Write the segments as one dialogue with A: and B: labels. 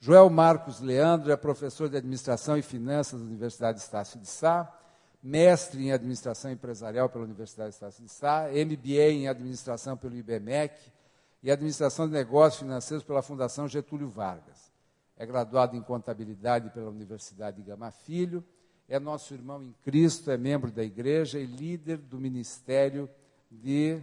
A: Joel Marcos Leandro é professor de Administração e Finanças da Universidade Estácio de Sá, mestre em Administração Empresarial pela Universidade Estácio de Sá, MBA em Administração pelo IBMEC e Administração de Negócios Financeiros pela Fundação Getúlio Vargas. É graduado em Contabilidade pela Universidade Gama Filho, é nosso irmão em Cristo, é membro da igreja e líder do Ministério de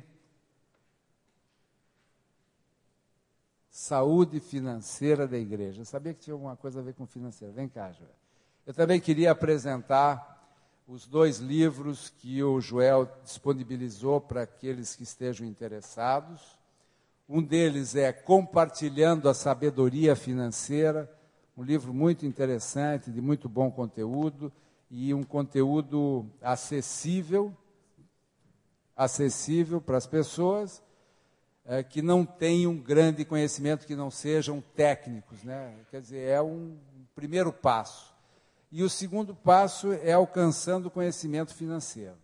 A: saúde financeira da igreja. Eu sabia que tinha alguma coisa a ver com financeira. Vem cá, Joel. Eu também queria apresentar os dois livros que o Joel disponibilizou para aqueles que estejam interessados. Um deles é Compartilhando a Sabedoria Financeira, um livro muito interessante, de muito bom conteúdo e um conteúdo acessível, acessível para as pessoas é, que não tenham um grande conhecimento, que não sejam técnicos. Né? Quer dizer, é um primeiro passo. E o segundo passo é alcançando o conhecimento financeiro.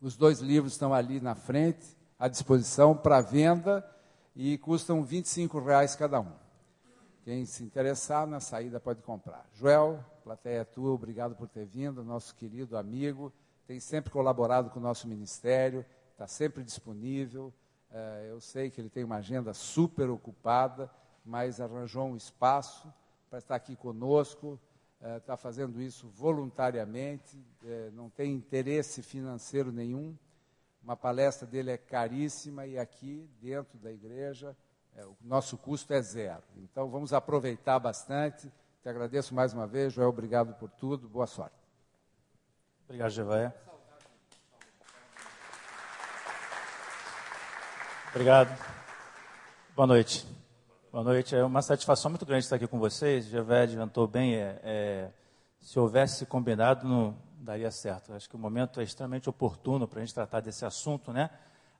A: Os dois livros estão ali na frente, à disposição para venda e custam R$ reais cada um. Quem se interessar, na saída pode comprar. Joel, plateia tua, obrigado por ter vindo, nosso querido amigo, tem sempre colaborado com o nosso ministério, está sempre disponível. É, eu sei que ele tem uma agenda super ocupada, mas arranjou um espaço para estar aqui conosco, está é, fazendo isso voluntariamente, é, não tem interesse financeiro nenhum. Uma palestra dele é caríssima e aqui, dentro da igreja, o nosso custo é zero. Então, vamos aproveitar bastante. Te agradeço mais uma vez, Joel, obrigado por tudo, boa sorte.
B: Obrigado, Gevaia. Obrigado. Boa noite. Boa noite. É uma satisfação muito grande estar aqui com vocês. Já adiantou bem. É, é, se houvesse combinado, não daria certo. Acho que o momento é extremamente oportuno para a gente tratar desse assunto, né?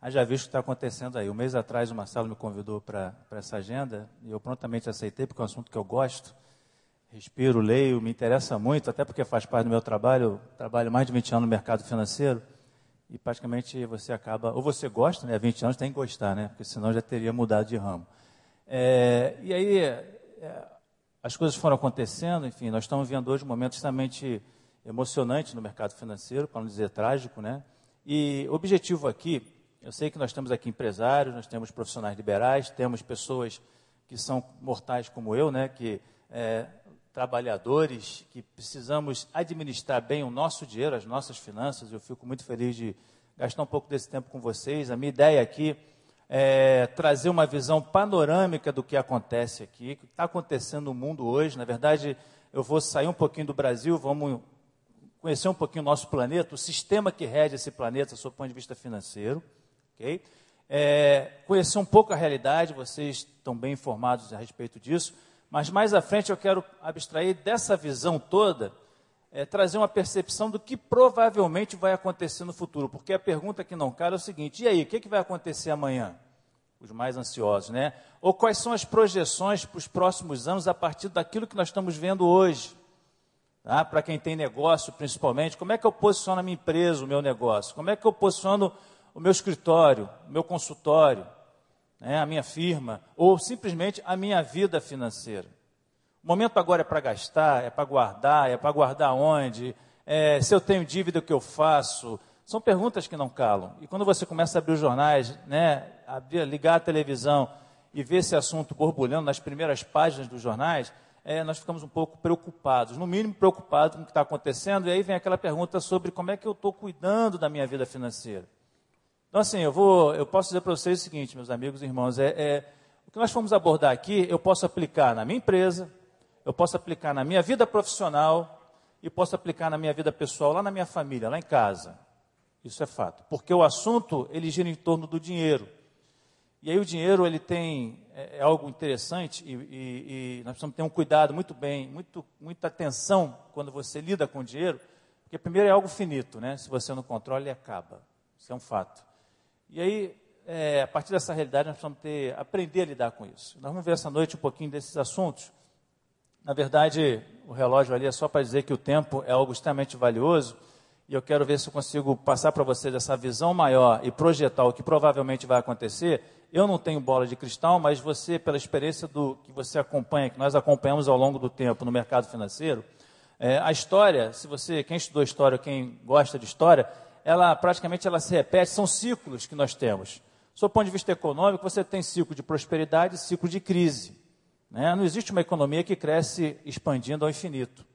B: já visto o que está acontecendo aí. Um mês atrás, o Marcelo me convidou para essa agenda e eu prontamente aceitei, porque é um assunto que eu gosto. Respiro, leio, me interessa muito, até porque faz parte do meu trabalho. Eu trabalho mais de 20 anos no mercado financeiro e praticamente você acaba, ou você gosta, né, há 20 anos tem que gostar, né, porque senão já teria mudado de ramo. É, e aí, é, as coisas foram acontecendo, enfim, nós estamos vendo hoje um momento extremamente emocionante no mercado financeiro, para não dizer trágico, né, e o objetivo aqui, eu sei que nós temos aqui empresários, nós temos profissionais liberais, temos pessoas que são mortais como eu, né, que é, trabalhadores que precisamos administrar bem o nosso dinheiro, as nossas finanças. Eu fico muito feliz de gastar um pouco desse tempo com vocês. A minha ideia aqui é trazer uma visão panorâmica do que acontece aqui, o que está acontecendo no mundo hoje. Na verdade, eu vou sair um pouquinho do Brasil, vamos conhecer um pouquinho o nosso planeta, o sistema que rege esse planeta, do ponto de vista financeiro. ok? É, conhecer um pouco a realidade, vocês estão bem informados a respeito disso mas mais à frente eu quero abstrair dessa visão toda, é, trazer uma percepção do que provavelmente vai acontecer no futuro. Porque a pergunta que não cala é o seguinte: e aí, o que, que vai acontecer amanhã? Os mais ansiosos, né? Ou quais são as projeções para os próximos anos a partir daquilo que nós estamos vendo hoje? Tá? Para quem tem negócio, principalmente, como é que eu posiciono a minha empresa, o meu negócio? Como é que eu posiciono o meu escritório, o meu consultório? Né, a minha firma, ou simplesmente a minha vida financeira. O momento agora é para gastar, é para guardar, é para guardar onde, é, se eu tenho dívida, o que eu faço? São perguntas que não calam. E quando você começa a abrir os jornais, né, abrir, ligar a televisão e ver esse assunto borbulhando nas primeiras páginas dos jornais, é, nós ficamos um pouco preocupados, no mínimo preocupados com o que está acontecendo, e aí vem aquela pergunta sobre como é que eu estou cuidando da minha vida financeira. Então, assim, eu, vou, eu posso dizer para vocês o seguinte, meus amigos e irmãos, é, é, o que nós vamos abordar aqui, eu posso aplicar na minha empresa, eu posso aplicar na minha vida profissional e posso aplicar na minha vida pessoal, lá na minha família, lá em casa. Isso é fato. Porque o assunto, ele gira em torno do dinheiro. E aí o dinheiro, ele tem, é, é algo interessante e, e, e, nós precisamos ter um cuidado muito bem, muito, muita atenção quando você lida com o dinheiro, porque primeiro é algo finito, né? Se você não controla, ele acaba. Isso é um fato. E aí, é, a partir dessa realidade, nós precisamos ter, aprender a lidar com isso. Nós vamos ver essa noite um pouquinho desses assuntos. Na verdade, o relógio ali é só para dizer que o tempo é algo extremamente valioso e eu quero ver se eu consigo passar para vocês essa visão maior e projetar o que provavelmente vai acontecer. Eu não tenho bola de cristal, mas você, pela experiência do que você acompanha, que nós acompanhamos ao longo do tempo no mercado financeiro, é, a história, se você, quem estudou história, quem gosta de história, ela praticamente ela se repete, são ciclos que nós temos. Do ponto de vista econômico, você tem ciclo de prosperidade e ciclo de crise. Né? Não existe uma economia que cresce expandindo ao infinito.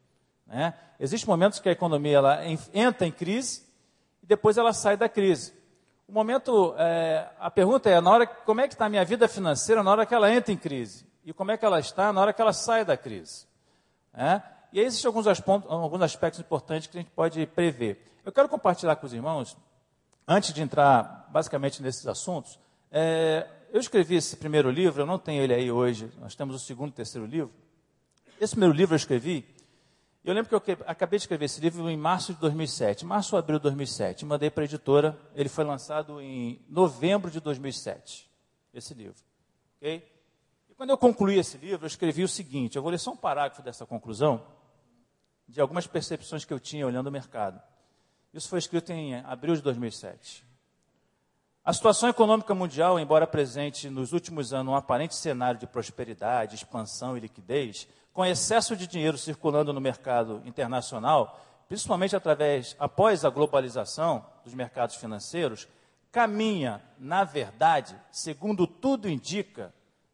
B: Né? Existem momentos que a economia ela entra em crise e depois ela sai da crise. O momento, é, a pergunta é, na hora, como é que está a minha vida financeira na hora que ela entra em crise? E como é que ela está na hora que ela sai da crise? É? E aí existem alguns, alguns aspectos importantes que a gente pode prever. Eu quero compartilhar com os irmãos, antes de entrar basicamente nesses assuntos, é, eu escrevi esse primeiro livro, eu não tenho ele aí hoje, nós temos o segundo e terceiro livro. Esse primeiro livro eu escrevi eu lembro que eu acabei de escrever esse livro em março de 2007, março ou abril de 2007. Mandei para a editora, ele foi lançado em novembro de 2007, esse livro. Ok? E quando eu concluí esse livro, eu escrevi o seguinte: eu vou ler só um parágrafo dessa conclusão, de algumas percepções que eu tinha olhando o mercado. Isso foi escrito em abril de 2007. A situação econômica mundial, embora presente nos últimos anos um aparente cenário de prosperidade, expansão e liquidez, com excesso de dinheiro circulando no mercado internacional, principalmente através, após a globalização dos mercados financeiros, caminha, na verdade, segundo tudo indica,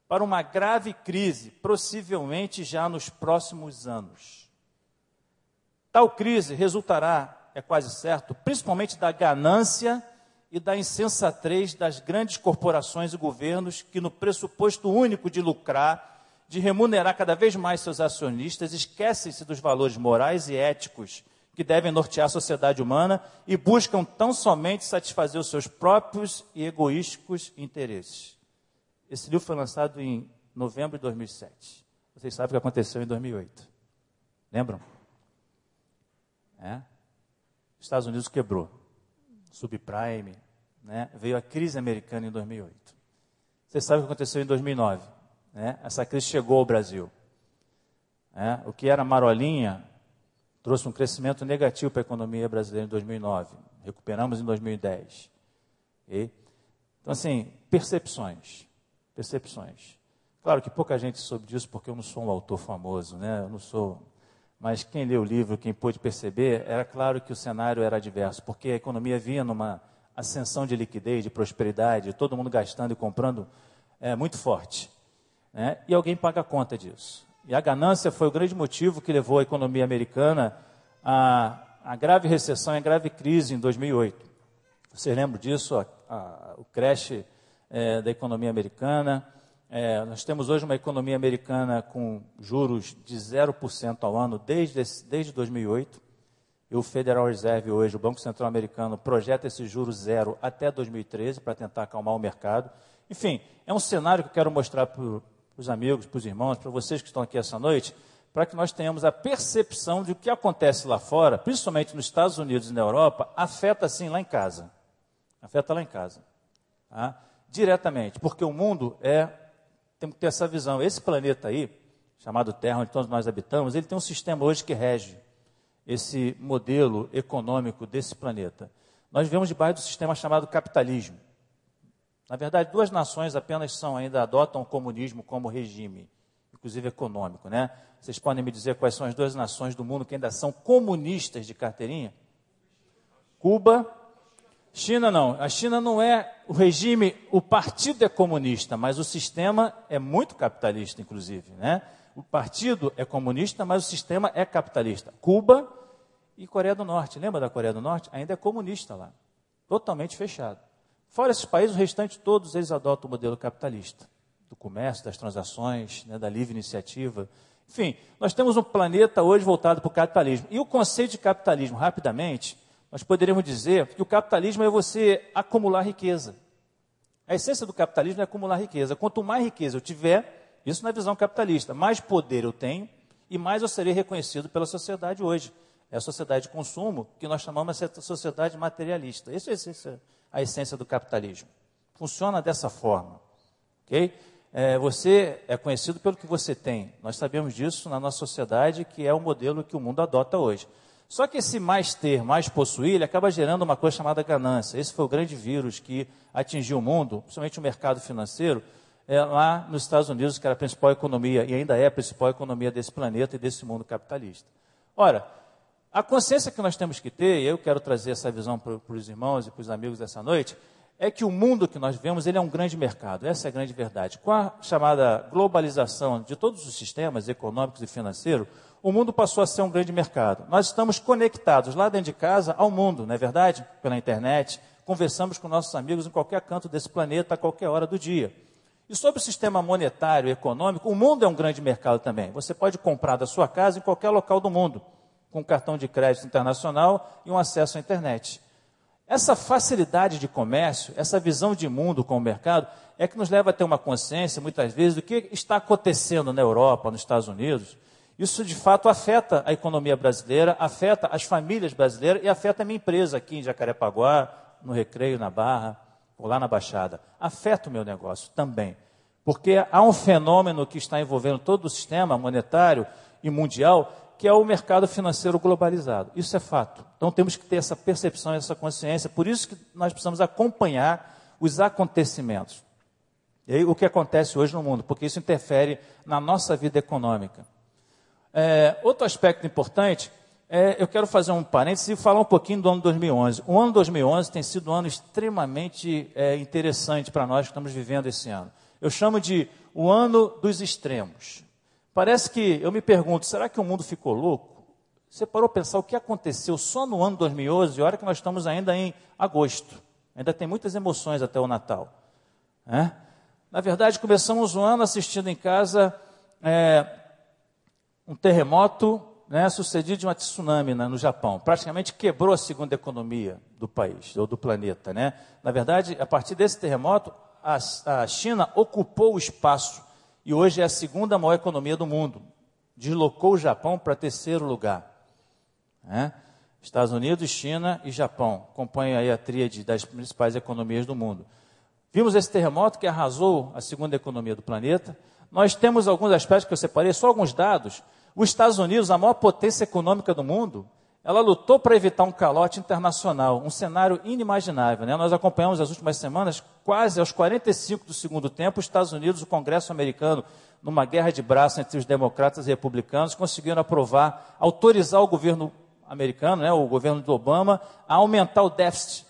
B: para uma grave crise, possivelmente já nos próximos anos. Tal crise resultará, é quase certo, principalmente da ganância e da insensatez das grandes corporações e governos que, no pressuposto único de lucrar, de remunerar cada vez mais seus acionistas, esquecem-se dos valores morais e éticos que devem nortear a sociedade humana e buscam tão somente satisfazer os seus próprios e egoísticos interesses. Esse livro foi lançado em novembro de 2007. Vocês sabem o que aconteceu em 2008. Lembram? É? Estados Unidos quebrou. Subprime. Né? Veio a crise americana em 2008. Vocês sabem o que aconteceu em 2009 né, essa crise chegou ao Brasil. É, o que era marolinha trouxe um crescimento negativo para a economia brasileira em 2009. Recuperamos em 2010. E, então, assim, percepções. Percepções. Claro que pouca gente soube disso porque eu não sou um autor famoso, né? Eu não sou. Mas quem leu o livro, quem pôde perceber, era claro que o cenário era adverso, porque a economia vinha numa ascensão de liquidez, de prosperidade, todo mundo gastando e comprando é, muito forte né? e alguém paga a conta disso. E a ganância foi o grande motivo que levou a economia americana à, grave recessão e à grave crise em 2008. Vocês lembram disso? A, a, o crash é, da economia americana. É, nós temos hoje uma economia americana com juros de 0% ao ano desde, desde 2008. E o Federal Reserve hoje, o Banco Central Americano, projeta esse juros zero até 2013 para tentar acalmar o mercado. Enfim, é um cenário que eu quero mostrar para os amigos, para os irmãos, para vocês que estão aqui essa noite, para que nós tenhamos a percepção de o que acontece lá fora, principalmente nos Estados Unidos e na Europa, afeta sim lá em casa. Afeta lá em casa. Tá? Diretamente, porque o mundo é. Temos que ter essa visão. Esse planeta aí, chamado Terra, onde todos nós habitamos, ele tem um sistema hoje que rege esse modelo econômico desse planeta. Nós vivemos debaixo do sistema chamado capitalismo. Na verdade, duas nações apenas são ainda adotam o comunismo como regime, inclusive econômico, né? Vocês podem me dizer quais são as duas nações do mundo que ainda são comunistas de carteirinha? Cuba, China não. A China não é o regime, o partido é comunista, mas o sistema é muito capitalista, inclusive, né? O partido é comunista, mas o sistema é capitalista. Cuba e Coreia do Norte, lembra da Coreia do Norte? Ainda é comunista lá, totalmente fechado. Fora esses países, o restante todos eles adotam o modelo capitalista, do comércio, das transações, né, da livre iniciativa. Enfim, nós temos um planeta hoje voltado para o capitalismo. E o conceito de capitalismo, rapidamente, nós poderíamos dizer que o capitalismo é você acumular riqueza. A essência do capitalismo é acumular riqueza. Quanto mais riqueza eu tiver, isso na visão capitalista, mais poder eu tenho e mais eu serei reconhecido pela sociedade hoje. É a sociedade de consumo que nós chamamos de sociedade materialista. Isso é a essência a essência do capitalismo. Funciona dessa forma. ok? É, você é conhecido pelo que você tem. Nós sabemos disso na nossa sociedade, que é o modelo que o mundo adota hoje. Só que esse mais ter, mais possuir, ele acaba gerando uma coisa chamada ganância. Esse foi o grande vírus que atingiu o mundo, principalmente o mercado financeiro, é, lá nos Estados Unidos, que era a principal economia, e ainda é a principal economia desse planeta e desse mundo capitalista. Ora, a consciência que nós temos que ter, e eu quero trazer essa visão para os irmãos e para os amigos dessa noite, é que o mundo que nós vemos ele é um grande mercado. Essa é a grande verdade. Com a chamada globalização de todos os sistemas econômicos e financeiros, o mundo passou a ser um grande mercado. Nós estamos conectados lá dentro de casa ao mundo, não é verdade? Pela internet, conversamos com nossos amigos em qualquer canto desse planeta, a qualquer hora do dia. E sobre o sistema monetário e econômico, o mundo é um grande mercado também. Você pode comprar da sua casa em qualquer local do mundo, com cartão de crédito internacional e um acesso à internet. Essa facilidade de comércio, essa visão de mundo com o mercado, é que nos leva a ter uma consciência, muitas vezes, do que está acontecendo na Europa, nos Estados Unidos, isso de fato afeta a economia brasileira, afeta as famílias brasileiras e afeta a minha empresa aqui em Jacarepaguá, no Recreio, na Barra, ou lá na Baixada. Afeta o meu negócio também. Porque há um fenômeno que está envolvendo todo o sistema monetário e mundial, que é o mercado financeiro globalizado. Isso é fato. Então temos que ter essa percepção, essa consciência. Por isso que nós precisamos acompanhar os acontecimentos. E aí, o que acontece hoje no mundo, porque isso interfere na nossa vida econômica. É, outro aspecto importante, é, eu quero fazer um parênteses e falar um pouquinho do ano 2011. O ano 2011 tem sido um ano extremamente é, interessante para nós que estamos vivendo esse ano. Eu chamo de o ano dos extremos. Parece que, eu me pergunto, será que o mundo ficou louco? Você parou para pensar o que aconteceu só no ano 2011, e olha que nós estamos ainda em agosto. Ainda tem muitas emoções até o Natal. É? Na verdade, começamos o ano assistindo em casa é, um terremoto né, sucedido de uma tsunami né, no Japão. Praticamente quebrou a segunda economia do país, ou do planeta. Né? Na verdade, a partir desse terremoto, a, a China ocupou o espaço e hoje é a segunda maior economia do mundo. Deslocou o Japão para terceiro lugar. Né? Estados Unidos, China e Japão compõem aí a tríade das principais economias do mundo. Vimos esse terremoto que arrasou a segunda economia do planeta. Nós temos alguns aspectos que eu separei, só alguns dados os Estados Unidos, a maior potência econômica do mundo, ela lutou para evitar um calote internacional, um cenário inimaginável. Né? Nós acompanhamos as últimas semanas, quase aos 45 do segundo tempo, os Estados Unidos, o Congresso americano, numa guerra de braço entre os democratas e republicanos, conseguiram aprovar, autorizar o governo americano, né, o governo do Obama, a aumentar o déficit.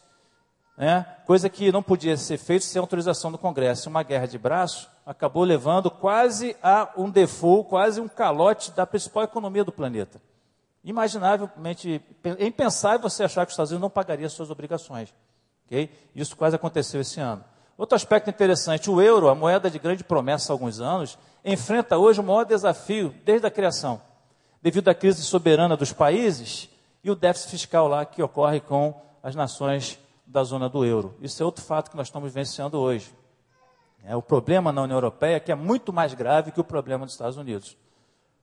B: Né? Coisa que não podia ser feita sem autorização do Congresso. Uma guerra de braço acabou levando quase a um default, quase um calote da principal economia do planeta. Imaginavelmente, é impensável você achar que os Estados Unidos não pagaria suas obrigações. Okay? Isso quase aconteceu esse ano. Outro aspecto interessante, o euro, a moeda de grande promessa há alguns anos, enfrenta hoje o maior desafio desde a criação, devido à crise soberana dos países e o déficit fiscal lá que ocorre com as nações da zona do euro. Isso é outro fato que nós estamos vivenciando hoje. É, o problema na União Europeia é que é muito mais grave que o problema dos Estados Unidos.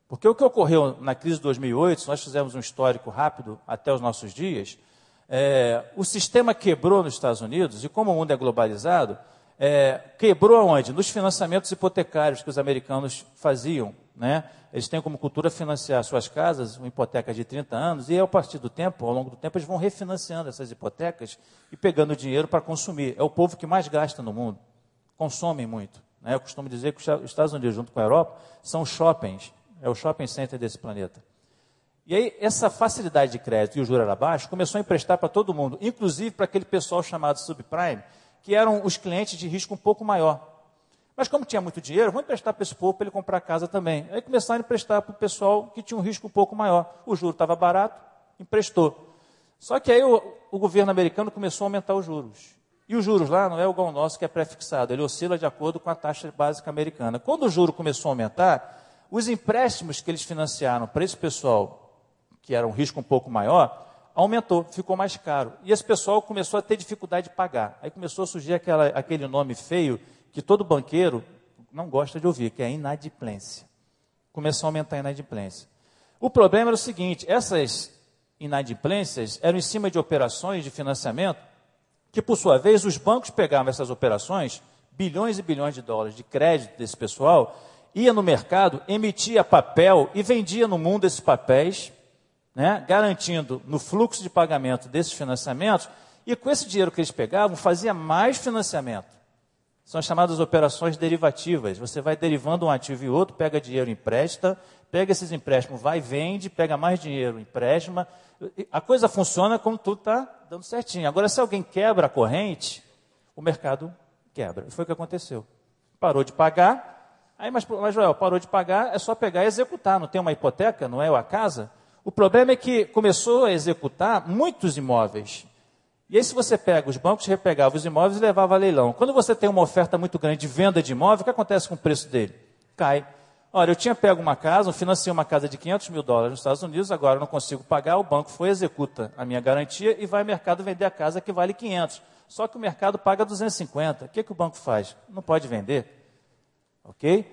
B: Porque o que ocorreu na crise de 2008, se nós fizermos um histórico rápido até os nossos dias, é, o sistema quebrou nos Estados Unidos, e como o mundo é globalizado, é, quebrou onde? Nos financiamentos hipotecários que os americanos faziam. Né? Eles têm como cultura financiar suas casas, uma hipoteca de 30 anos, e a partir do tempo, ao longo do tempo, eles vão refinanciando essas hipotecas e pegando dinheiro para consumir. É o povo que mais gasta no mundo consomem muito. Né? Eu costumo dizer que os Estados Unidos, junto com a Europa, são shoppings, é o shopping center desse planeta. E aí, essa facilidade de crédito e o juro era baixo, começou a emprestar para todo mundo, inclusive para aquele pessoal chamado subprime, que eram os clientes de risco um pouco maior. Mas como tinha muito dinheiro, vamos emprestar para esse povo para ele comprar casa também. Aí começaram a emprestar para o pessoal que tinha um risco um pouco maior. O juro estava barato, emprestou. Só que aí o, o governo americano começou a aumentar os juros. E os juros lá não é igual ao nosso que é pré-fixado, ele oscila de acordo com a taxa básica americana. Quando o juro começou a aumentar, os empréstimos que eles financiaram para esse pessoal, que era um risco um pouco maior, aumentou, ficou mais caro. E esse pessoal começou a ter dificuldade de pagar. Aí começou a surgir aquela, aquele nome feio que todo banqueiro não gosta de ouvir, que é inadimplência. Começou a aumentar a inadimplência. O problema era o seguinte: essas inadimplências eram em cima de operações de financiamento que por sua vez os bancos pegavam essas operações, bilhões e bilhões de dólares de crédito desse pessoal, ia no mercado, emitia papel e vendia no mundo esses papéis né, garantindo no fluxo de pagamento desses financiamentos, e com esse dinheiro que eles pegavam, fazia mais financiamento. São chamadas operações derivativas. Você vai derivando um ativo e outro, pega dinheiro, empresta, pega esses empréstimos, vai, vende, pega mais dinheiro, empresta. A coisa funciona como tudo está dando certinho. Agora, se alguém quebra a corrente, o mercado quebra. Foi o que aconteceu. Parou de pagar. Aí, mas, mas Joel, parou de pagar, é só pegar e executar. Não tem uma hipoteca, não é a casa? O problema é que começou a executar muitos imóveis. E aí, se você pega os bancos, repegava os imóveis e levava a leilão. Quando você tem uma oferta muito grande de venda de imóvel, o que acontece com o preço dele? Cai. Olha, eu tinha pego uma casa, eu financiei uma casa de 500 mil dólares nos Estados Unidos, agora eu não consigo pagar, o banco foi, executa a minha garantia e vai ao mercado vender a casa que vale 500. Só que o mercado paga 250. O que, que o banco faz? Não pode vender. Ok?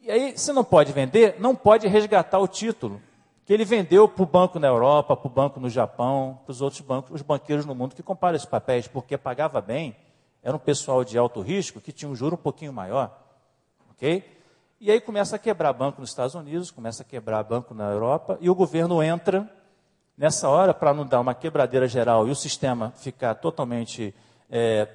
B: E aí, se não pode vender, não pode resgatar o título que ele vendeu para o banco na Europa, para o banco no Japão, para os outros bancos, os banqueiros no mundo que compraram esses papéis, porque pagava bem, era um pessoal de alto risco que tinha um juro um pouquinho maior. Ok? E aí começa a quebrar banco nos Estados Unidos, começa a quebrar banco na Europa, e o governo entra nessa hora para não dar uma quebradeira geral e o sistema ficar totalmente é,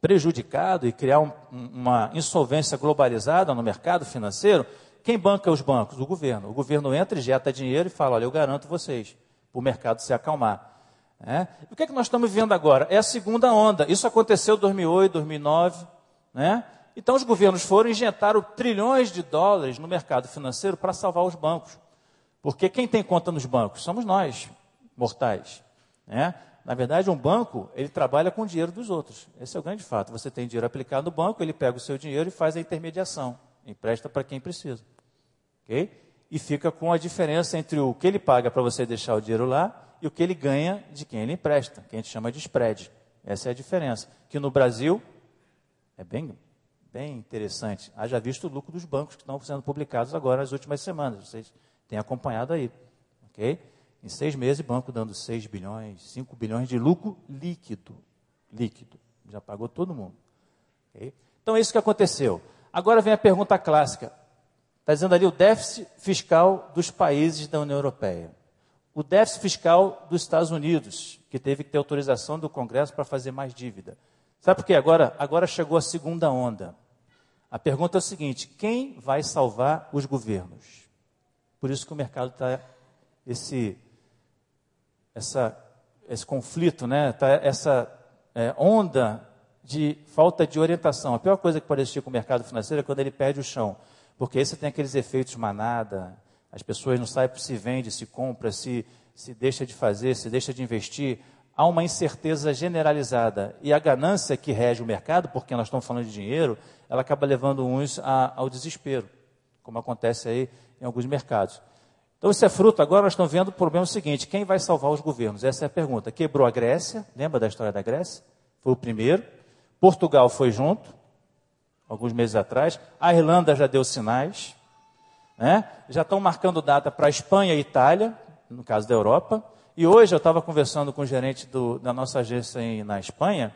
B: prejudicado e criar um, uma insolvência globalizada no mercado financeiro, quem banca os bancos? O governo. O governo entra, injeta dinheiro e fala: olha, eu garanto vocês, para o mercado se acalmar. É? O que, é que nós estamos vivendo agora? É a segunda onda. Isso aconteceu em 2008, 2009. Né? Então, os governos foram injetaram trilhões de dólares no mercado financeiro para salvar os bancos. Porque quem tem conta nos bancos? Somos nós, mortais. Né? Na verdade, um banco, ele trabalha com o dinheiro dos outros. Esse é o grande fato. Você tem dinheiro aplicado no banco, ele pega o seu dinheiro e faz a intermediação. Empresta para quem precisa. Ok? E fica com a diferença entre o que ele paga para você deixar o dinheiro lá e o que ele ganha de quem ele empresta, que a gente chama de spread. Essa é a diferença. Que no Brasil é bem, bem interessante. Haja visto o lucro dos bancos que estão sendo publicados agora nas últimas semanas. Vocês têm acompanhado aí. Ok? Em seis meses, banco dando 6 bilhões, 5 bilhões de lucro líquido. Líquido. Já pagou todo mundo. Okay? Então é isso que aconteceu. Agora vem a pergunta clássica. Está dizendo ali o déficit fiscal dos países da União Europeia. O déficit fiscal dos Estados Unidos, que teve que ter autorização do Congresso para fazer mais dívida. Sabe por quê? Agora, agora chegou a segunda onda. A pergunta é o seguinte: quem vai salvar os governos? Por isso que o mercado está esse, essa, esse conflito, né? Tá essa é, onda de falta de orientação. A pior coisa que pode existir com o mercado financeiro é quando ele perde o chão. Porque aí você tem aqueles efeitos manada, as pessoas não sabem se vende, se compra, se, se deixa de fazer, se deixa de investir. Há uma incerteza generalizada. E a ganância que rege o mercado, porque nós estamos falando de dinheiro, ela acaba levando uns a, ao desespero, como acontece aí em alguns mercados. Então, isso é fruto. Agora nós estamos vendo o problema seguinte: quem vai salvar os governos? Essa é a pergunta. Quebrou a Grécia, lembra da história da Grécia? Foi o primeiro. Portugal foi junto alguns meses atrás. A Irlanda já deu sinais. Né? Já estão marcando data para Espanha e Itália, no caso da Europa. E hoje eu estava conversando com o gerente do, da nossa agência em, na Espanha.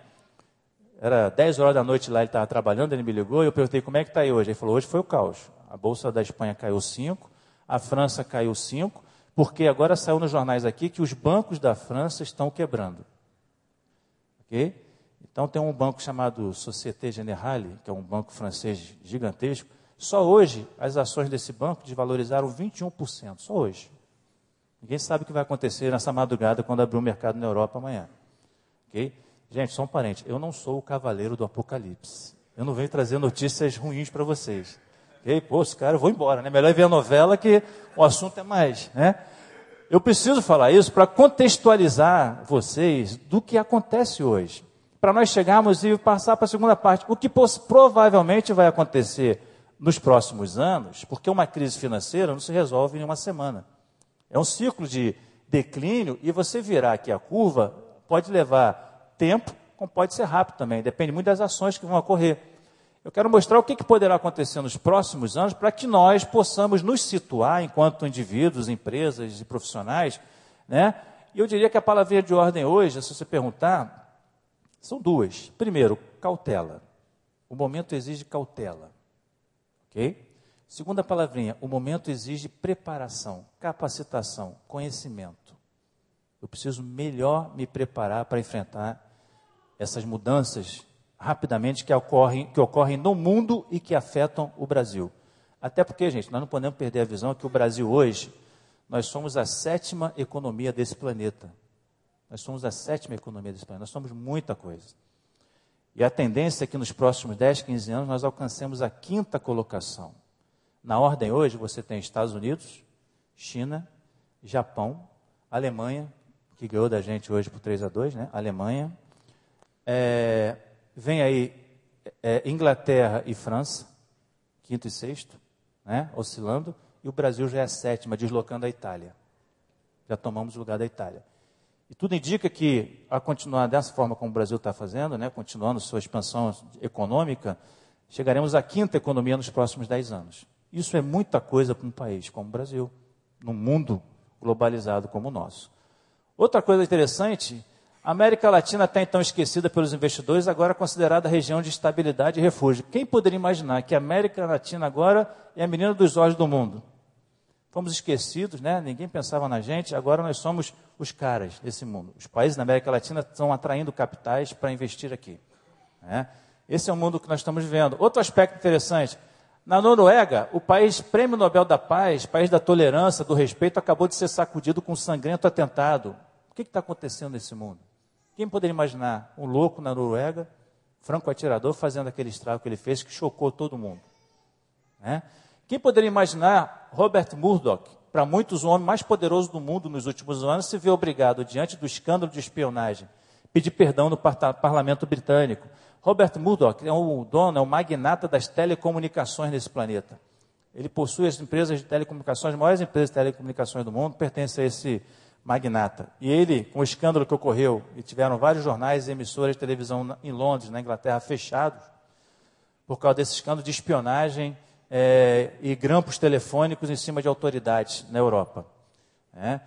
B: Era 10 horas da noite lá, ele estava trabalhando, ele me ligou e eu perguntei como é que está aí hoje. Ele falou, hoje foi o caos. A Bolsa da Espanha caiu 5, a França caiu 5, porque agora saiu nos jornais aqui que os bancos da França estão quebrando. Ok? Então tem um banco chamado Société Générale, que é um banco francês gigantesco. Só hoje as ações desse banco desvalorizaram 21%, só hoje. Ninguém sabe o que vai acontecer nessa madrugada quando abrir o mercado na Europa amanhã. Ok? Gente, só um parente, eu não sou o cavaleiro do apocalipse. Eu não venho trazer notícias ruins para vocês. Ok? Pô, esse cara, eu vou embora, né? Melhor ver a novela que o assunto é mais, né? Eu preciso falar isso para contextualizar vocês do que acontece hoje para nós chegarmos e passar para a segunda parte. O que provavelmente vai acontecer nos próximos anos, porque uma crise financeira não se resolve em uma semana. É um ciclo de declínio e você virar aqui a curva pode levar tempo, como pode ser rápido também, depende muito das ações que vão ocorrer. Eu quero mostrar o que, que poderá acontecer nos próximos anos para que nós possamos nos situar enquanto indivíduos, empresas e profissionais, né? E eu diria que a palavra de ordem hoje, se você perguntar, são duas. Primeiro, cautela. O momento exige cautela. Ok? Segunda palavrinha, o momento exige preparação, capacitação, conhecimento. Eu preciso melhor me preparar para enfrentar essas mudanças rapidamente que ocorrem, que ocorrem no mundo e que afetam o Brasil. Até porque, gente, nós não podemos perder a visão que o Brasil hoje, nós somos a sétima economia desse planeta. Nós somos a sétima economia desse planeta. Nós somos muita coisa. E a tendência é que nos próximos 10, 15 anos nós alcancemos a quinta colocação. Na ordem hoje você tem Estados Unidos, China, Japão, Alemanha, que ganhou da gente hoje por 3 a 2, né? Alemanha. É, vem aí é, Inglaterra e França, quinto e sexto, né? oscilando, e o Brasil já é a sétima, deslocando a Itália. Já tomamos o lugar da Itália. E tudo indica que, a continuar dessa forma como o Brasil está fazendo, né, continuando sua expansão econômica, chegaremos à quinta economia nos próximos dez anos. Isso é muita coisa para um país como o Brasil, num mundo globalizado como o nosso. Outra coisa interessante, a América Latina até então esquecida pelos investidores, agora considerada região de estabilidade e refúgio. Quem poderia imaginar que a América Latina agora é a menina dos olhos do mundo? Fomos esquecidos, né? ninguém pensava na gente, agora nós somos os caras desse mundo. Os países da América Latina estão atraindo capitais para investir aqui. Né? Esse é o mundo que nós estamos vivendo. Outro aspecto interessante: na Noruega, o país Prêmio Nobel da Paz, país da tolerância, do respeito, acabou de ser sacudido com um sangrento atentado. O que está acontecendo nesse mundo? Quem poderia imaginar um louco na Noruega, franco atirador, fazendo aquele estrago que ele fez, que chocou todo mundo? Né? Quem poderia imaginar Robert Murdoch, para muitos o homem mais poderoso do mundo nos últimos anos, se vê obrigado, diante do escândalo de espionagem, pedir perdão no parlamento britânico. Robert Murdoch é o dono, é o magnata das telecomunicações nesse planeta. Ele possui as empresas de telecomunicações, as maiores empresas de telecomunicações do mundo, pertence a esse magnata. E ele, com o escândalo que ocorreu, e tiveram vários jornais e emissoras de televisão em Londres, na Inglaterra, fechados, por causa desse escândalo de espionagem é, e grampos telefônicos em cima de autoridades na Europa. É.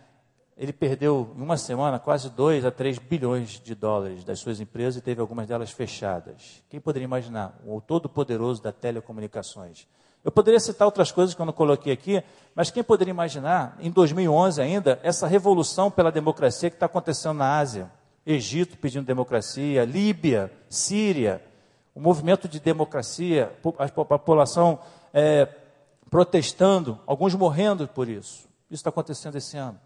B: Ele perdeu em uma semana quase 2 a 3 bilhões de dólares das suas empresas e teve algumas delas fechadas. Quem poderia imaginar? O todo-poderoso da telecomunicações. Eu poderia citar outras coisas que eu não coloquei aqui, mas quem poderia imaginar, em 2011 ainda, essa revolução pela democracia que está acontecendo na Ásia? Egito pedindo democracia, Líbia, Síria, o movimento de democracia, a população é, protestando, alguns morrendo por isso. Isso está acontecendo esse ano.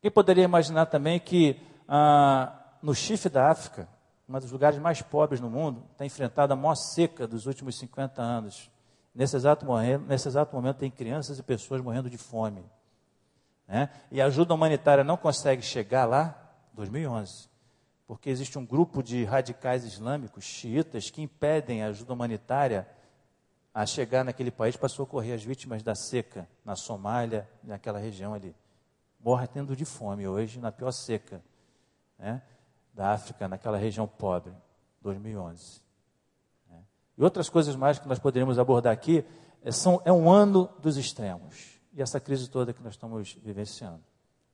B: Quem poderia imaginar também que ah, no Chifre da África, um dos lugares mais pobres no mundo, está enfrentado a maior seca dos últimos 50 anos. Nesse exato, momento, nesse exato momento tem crianças e pessoas morrendo de fome. Né? E a ajuda humanitária não consegue chegar lá, 2011, porque existe um grupo de radicais islâmicos, xiitas, que impedem a ajuda humanitária a chegar naquele país para socorrer as vítimas da seca na Somália, naquela região ali. Morre tendo de fome hoje, na pior seca né, da África, naquela região pobre, 2011. Né. E outras coisas mais que nós poderíamos abordar aqui é, são, é um ano dos extremos. E essa crise toda que nós estamos vivenciando.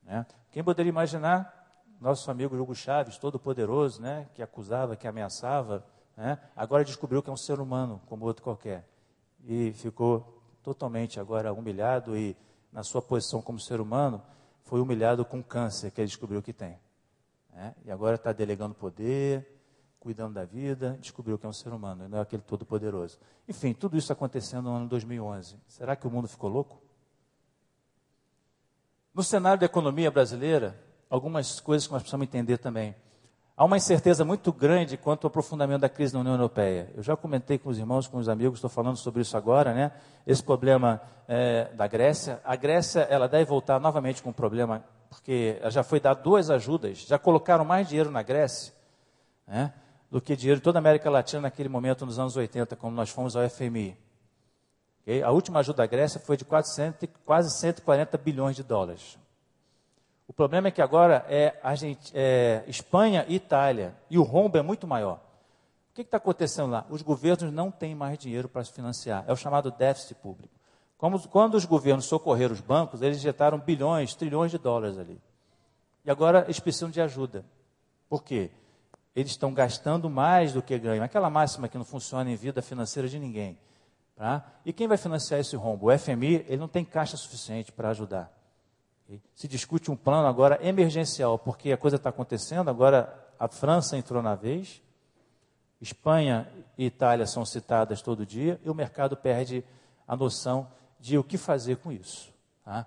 B: Né. Quem poderia imaginar nosso amigo Hugo Chaves, todo poderoso, né, que acusava, que ameaçava, né, agora descobriu que é um ser humano como outro qualquer e ficou totalmente agora humilhado e, na sua posição como ser humano, foi humilhado com câncer que ele descobriu que tem. Né? E agora está delegando poder, cuidando da vida, descobriu que é um ser humano, não é aquele todo-poderoso. Enfim, tudo isso acontecendo no ano 2011. Será que o mundo ficou louco? No cenário da economia brasileira, algumas coisas que nós precisamos entender também. Há uma incerteza muito grande quanto ao aprofundamento da crise na União Europeia. Eu já comentei com os irmãos, com os amigos, estou falando sobre isso agora, né? Esse problema é, da Grécia. A Grécia, ela deve voltar novamente com um problema, porque já foi dado duas ajudas, já colocaram mais dinheiro na Grécia, né? Do que dinheiro em toda a América Latina naquele momento, nos anos 80, quando nós fomos ao FMI. Okay? A última ajuda da Grécia foi de 400, quase 140 bilhões de dólares. O problema é que agora é, é Espanha e Itália, e o rombo é muito maior. O que está acontecendo lá? Os governos não têm mais dinheiro para se financiar. É o chamado déficit público. Como, quando os governos socorreram os bancos, eles injetaram bilhões, trilhões de dólares ali. E agora eles precisam de ajuda. Por quê? Eles estão gastando mais do que ganham. Aquela máxima que não funciona em vida financeira de ninguém. Tá? E quem vai financiar esse rombo? O FMI ele não tem caixa suficiente para ajudar. Se discute um plano agora emergencial, porque a coisa está acontecendo, agora a França entrou na vez, Espanha e Itália são citadas todo dia, e o mercado perde a noção de o que fazer com isso. Tá?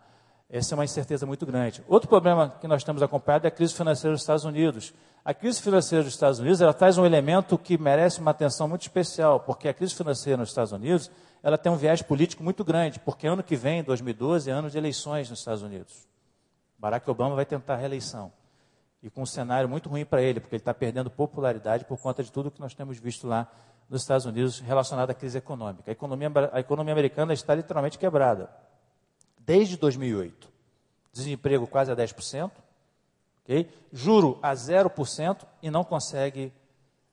B: Essa é uma incerteza muito grande. Outro problema que nós temos acompanhado é a crise financeira dos Estados Unidos. A crise financeira dos Estados Unidos ela traz um elemento que merece uma atenção muito especial, porque a crise financeira nos Estados Unidos ela tem um viés político muito grande, porque ano que vem, 2012, é ano de eleições nos Estados Unidos. Barack Obama vai tentar a reeleição. E com um cenário muito ruim para ele, porque ele está perdendo popularidade por conta de tudo que nós temos visto lá nos Estados Unidos relacionado à crise econômica. A economia, a economia americana está literalmente quebrada desde 2008. Desemprego quase a 10%, okay? juro a 0% e não consegue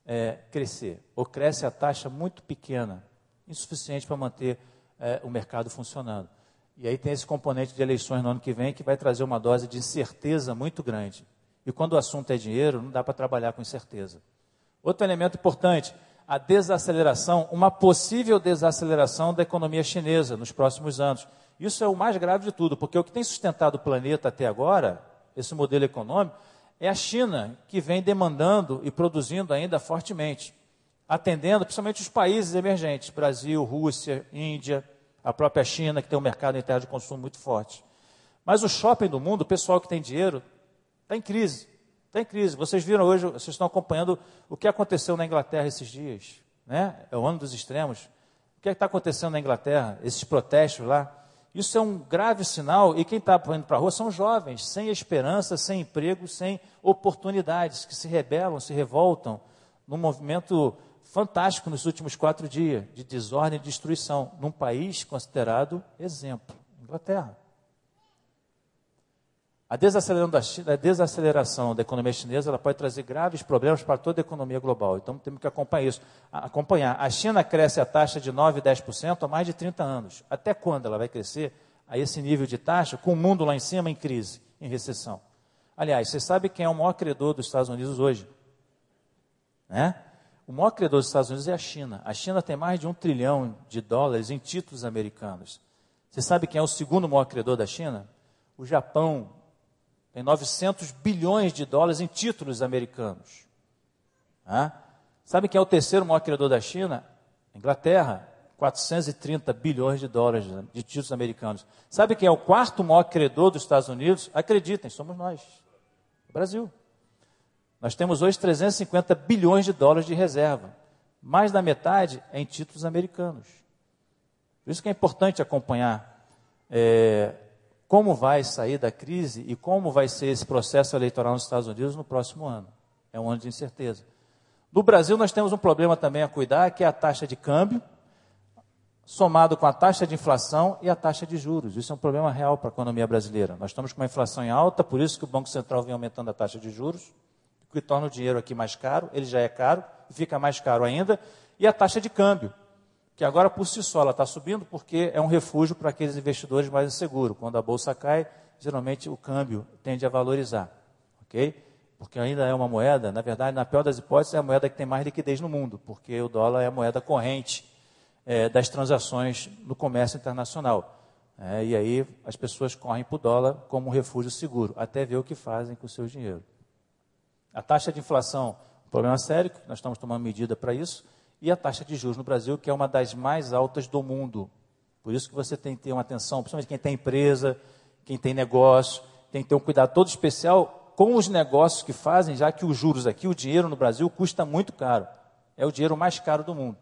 B: é, crescer. Ou cresce a taxa muito pequena, insuficiente para manter é, o mercado funcionando. E aí tem esse componente de eleições no ano que vem que vai trazer uma dose de incerteza muito grande. E quando o assunto é dinheiro, não dá para trabalhar com incerteza. Outro elemento importante, a desaceleração, uma possível desaceleração da economia chinesa nos próximos anos. Isso é o mais grave de tudo, porque o que tem sustentado o planeta até agora, esse modelo econômico, é a China, que vem demandando e produzindo ainda fortemente, atendendo principalmente os países emergentes, Brasil, Rússia, Índia, a própria China, que tem um mercado interno de consumo muito forte. Mas o shopping do mundo, o pessoal que tem dinheiro, está em crise. Está em crise. Vocês viram hoje, vocês estão acompanhando o que aconteceu na Inglaterra esses dias. Né? É o ano dos extremos. O que é está acontecendo na Inglaterra? Esses protestos lá. Isso é um grave sinal, e quem está indo para a rua são jovens, sem esperança, sem emprego, sem oportunidades, que se rebelam, se revoltam, num movimento fantástico nos últimos quatro dias, de desordem e destruição, num país considerado exemplo, Inglaterra. A desaceleração, da, a desaceleração da economia chinesa pode trazer graves problemas para toda a economia global. Então temos que acompanhar isso. Acompanhar. A China cresce a taxa de 9, 10% há mais de 30 anos. Até quando ela vai crescer a esse nível de taxa, com o mundo lá em cima em crise, em recessão? Aliás, você sabe quem é o maior credor dos Estados Unidos hoje? Né? O maior credor dos Estados Unidos é a China. A China tem mais de um trilhão de dólares em títulos americanos. Você sabe quem é o segundo maior credor da China? O Japão tem 900 bilhões de dólares em títulos americanos. Sabe quem é o terceiro maior credor da China? Inglaterra, 430 bilhões de dólares de títulos americanos. Sabe quem é o quarto maior credor dos Estados Unidos? Acreditem, somos nós, o Brasil. Nós temos hoje 350 bilhões de dólares de reserva. Mais da metade é em títulos americanos. Por isso que é importante acompanhar é, como vai sair da crise e como vai ser esse processo eleitoral nos Estados Unidos no próximo ano. É um ano de incerteza. No Brasil, nós temos um problema também a cuidar, que é a taxa de câmbio, somado com a taxa de inflação e a taxa de juros. Isso é um problema real para a economia brasileira. Nós estamos com uma inflação em alta, por isso que o Banco Central vem aumentando a taxa de juros, que torna o dinheiro aqui mais caro, ele já é caro, fica mais caro ainda, e a taxa de câmbio que agora por si só ela está subindo porque é um refúgio para aqueles investidores mais inseguros. Quando a bolsa cai, geralmente o câmbio tende a valorizar, ok? Porque ainda é uma moeda, na verdade, na pior das hipóteses, é a moeda que tem mais liquidez no mundo, porque o dólar é a moeda corrente é, das transações no comércio internacional. É, e aí as pessoas correm para o dólar como um refúgio seguro, até ver o que fazem com o seu dinheiro. A taxa de inflação, um problema sério, nós estamos tomando medida para isso e a taxa de juros no Brasil, que é uma das mais altas do mundo. Por isso que você tem que ter uma atenção, principalmente quem tem empresa, quem tem negócio, tem que ter um cuidado todo especial com os negócios que fazem, já que os juros aqui, o dinheiro no Brasil custa muito caro. É o dinheiro mais caro do mundo.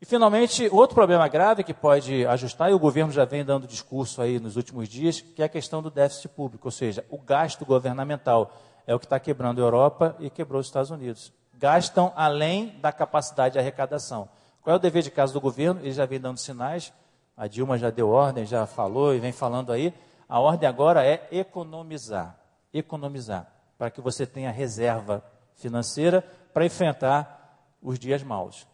B: E, finalmente, outro problema grave que pode ajustar, e o governo já vem dando discurso aí nos últimos dias, que é a questão do déficit público, ou seja, o gasto governamental. É o que está quebrando a Europa e quebrou os Estados Unidos gastam além da capacidade de arrecadação. Qual é o dever de casa do governo? Ele já vem dando sinais, a Dilma já deu ordem, já falou e vem falando aí. A ordem agora é economizar. Economizar. Para que você tenha reserva financeira para enfrentar os dias maus.